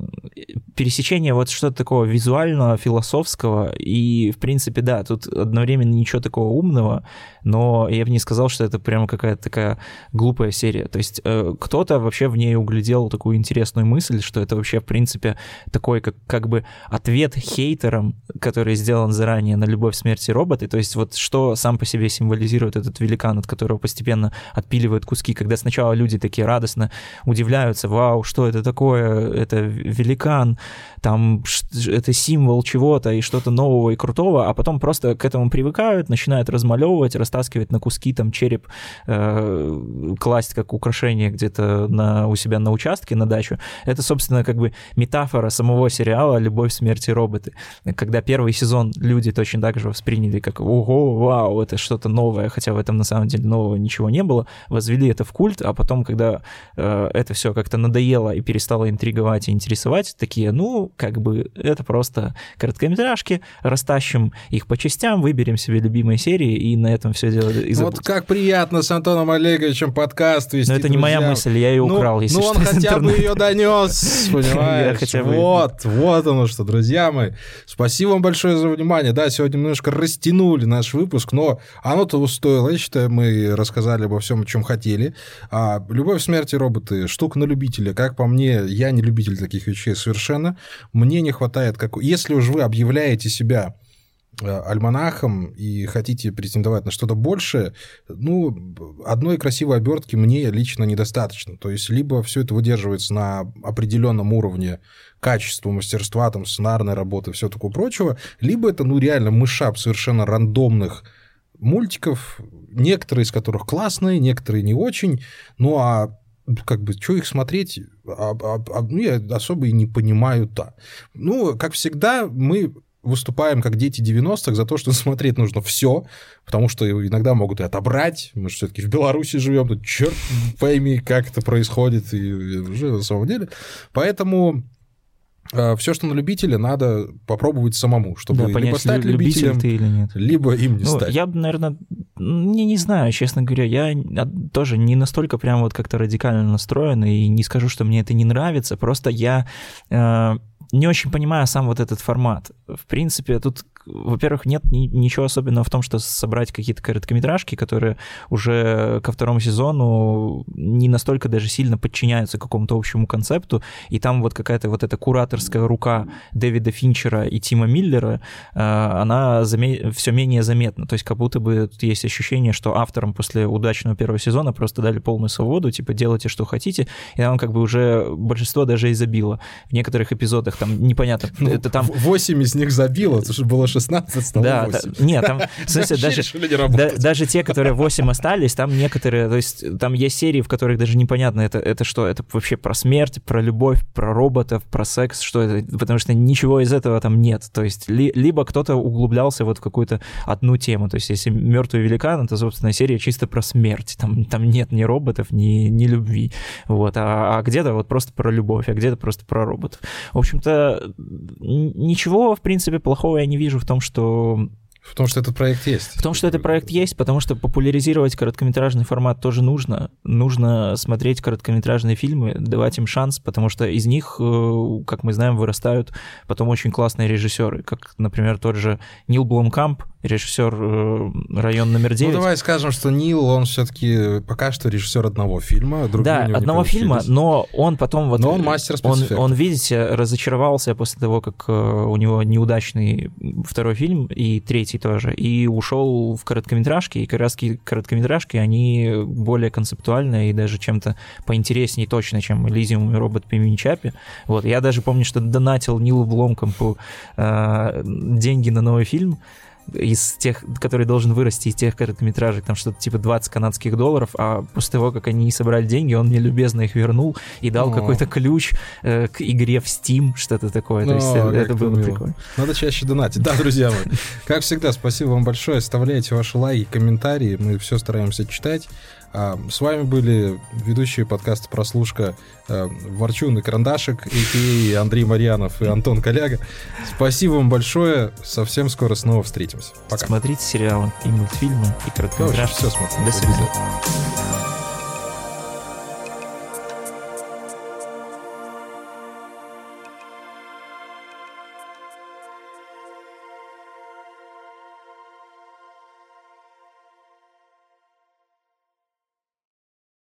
пересечение вот что-то такого визуального, философского. И, в принципе, да, тут одновременно ничего такого умного, но я бы не сказал, что это прямо какая-то такая глупая серия. То есть э, кто-то вообще в ней углядел такую интересную мысль, что это вообще, в принципе, такой как, как бы ответ хейтерам, который сделан заранее на «Любовь, смерти роботы». То есть вот что сам по себе символизирует этот великан, от которого постепенно отпиливают куски, когда сначала люди такие радостно удивляются, вау, что это такое, это великан, там это символ чего-то и что-то нового и крутого, а потом просто к этому привыкают, начинают размалевывать, растаскивать на куски там череп, э, класть как украшение где-то на, у себя на участке, на дачу, это, собственно, как бы метафора самого сериала «Любовь, смерти роботы». Когда первый сезон люди точно так же восприняли как «Ого, вау, это что-то новое», хотя в этом на самом деле нового ничего не было, возвели это в культ, а потом, когда э, это все как-то надоело и перестало интриговать и интересовать, такие, ну, как бы это просто короткометражки, растащим их по частям, выберем себе любимые серии и на этом все дело и Вот как приятно с Антоном Олеговичем подкаст вести. Но это не моя мысль, я ее ну, украл, если Ну, он хотя бы ее донес, понимаешь? Хотя бы... Вот, вот оно что, друзья мои. Спасибо вам большое за внимание. Да, сегодня немножко растянули наш выпуск, но оно того стоило. Я считаю, мы рассказали обо всем, о чем хотели. А, любовь, смерти, роботы, штука на любителя. Как по мне, я не любитель таких вещей совершенно. Мне не хватает, как... если уж вы объявляете себя альманахом и хотите претендовать на что-то большее, ну, одной красивой обертки мне лично недостаточно. То есть, либо все это выдерживается на определенном уровне качества, мастерства, там, сценарной работы, все такое прочего, либо это, ну, реально мышап совершенно рандомных мультиков, некоторые из которых классные, некоторые не очень, ну, а как бы, что их смотреть, а, а, а, ну, я особо и не понимаю-то. Ну, как всегда, мы выступаем как дети 90-х за то, что смотреть нужно все, потому что иногда могут и отобрать. Мы же все-таки в Беларуси живем, тут черт пойми, как это происходит и уже на самом деле. Поэтому э, все, что на любителя, надо попробовать самому, чтобы да, понять, либо стать любителем, ты или нет. либо им не ну, стать. Я бы, наверное, не, не знаю, честно говоря, я тоже не настолько прям вот как-то радикально настроен, и не скажу, что мне это не нравится, просто я э, не очень понимаю сам вот этот формат. В принципе, тут во-первых, нет ни, ничего особенного в том, что собрать какие-то короткометражки, которые уже ко второму сезону не настолько даже сильно подчиняются какому-то общему концепту, и там вот какая-то вот эта кураторская рука Дэвида Финчера и Тима Миллера, э, она заме... все менее заметна, то есть как будто бы тут есть ощущение, что авторам после удачного первого сезона просто дали полную свободу, типа делайте, что хотите, и там как бы уже большинство даже и забило. В некоторых эпизодах там непонятно, ну, это там... 8 из них забило, потому что было 16, стало да, 8. Да, нет, там, в смысле, даже, да, даже те, которые 8 остались, там некоторые, то есть там есть серии, в которых даже непонятно, это, это что, это вообще про смерть, про любовь, про роботов, про секс, что это, потому что ничего из этого там нет. То есть ли, либо кто-то углублялся вот в какую-то одну тему, то есть если «Мертвый великан», это, собственно, серия чисто про смерть, там, там нет ни роботов, ни, ни любви, вот, а, а где-то вот просто про любовь, а где-то просто про роботов. В общем-то, ничего, в принципе, плохого я не вижу в том, что в том, что этот проект есть. В том, что этот проект есть, потому что популяризировать короткометражный формат тоже нужно. Нужно смотреть короткометражные фильмы, давать им шанс, потому что из них, э, как мы знаем, вырастают потом очень классные режиссеры, как, например, тот же Нил Бломкамп, режиссер э, «Район номер 9». Ну, давай скажем, что Нил, он все-таки пока что режиссер одного фильма. Да, одного фильма, но он потом... Вот, но он мастер он, он, видите, разочаровался после того, как э, у него неудачный второй фильм и третий тоже, и ушел в короткометражки, и как раз короткометражки, они более концептуальные и даже чем-то поинтереснее точно, чем «Элизиум» и «Робот по имени Чапи». Вот, я даже помню, что донатил Нилу Бломком по э, деньги на новый фильм, из тех, который должен вырасти из тех короткометражек, там что-то типа 20 канадских долларов, а после того, как они собрали деньги, он мне любезно их вернул и дал какой-то ключ э, к игре в Steam, что-то такое. То есть О, это, это было мило. прикольно. Надо чаще донатить. Да, друзья мои. Как всегда, спасибо вам большое. Оставляйте ваши лайки, комментарии. Мы все стараемся читать. С вами были ведущие подкаста «Прослушка» Ворчун и Карандашик, и Андрей Марьянов и Антон Коляга. Спасибо вам большое. Совсем скоро снова встретимся. Пока. Смотрите сериалы и мультфильмы, и короткометражки. все смотрите. До свидания.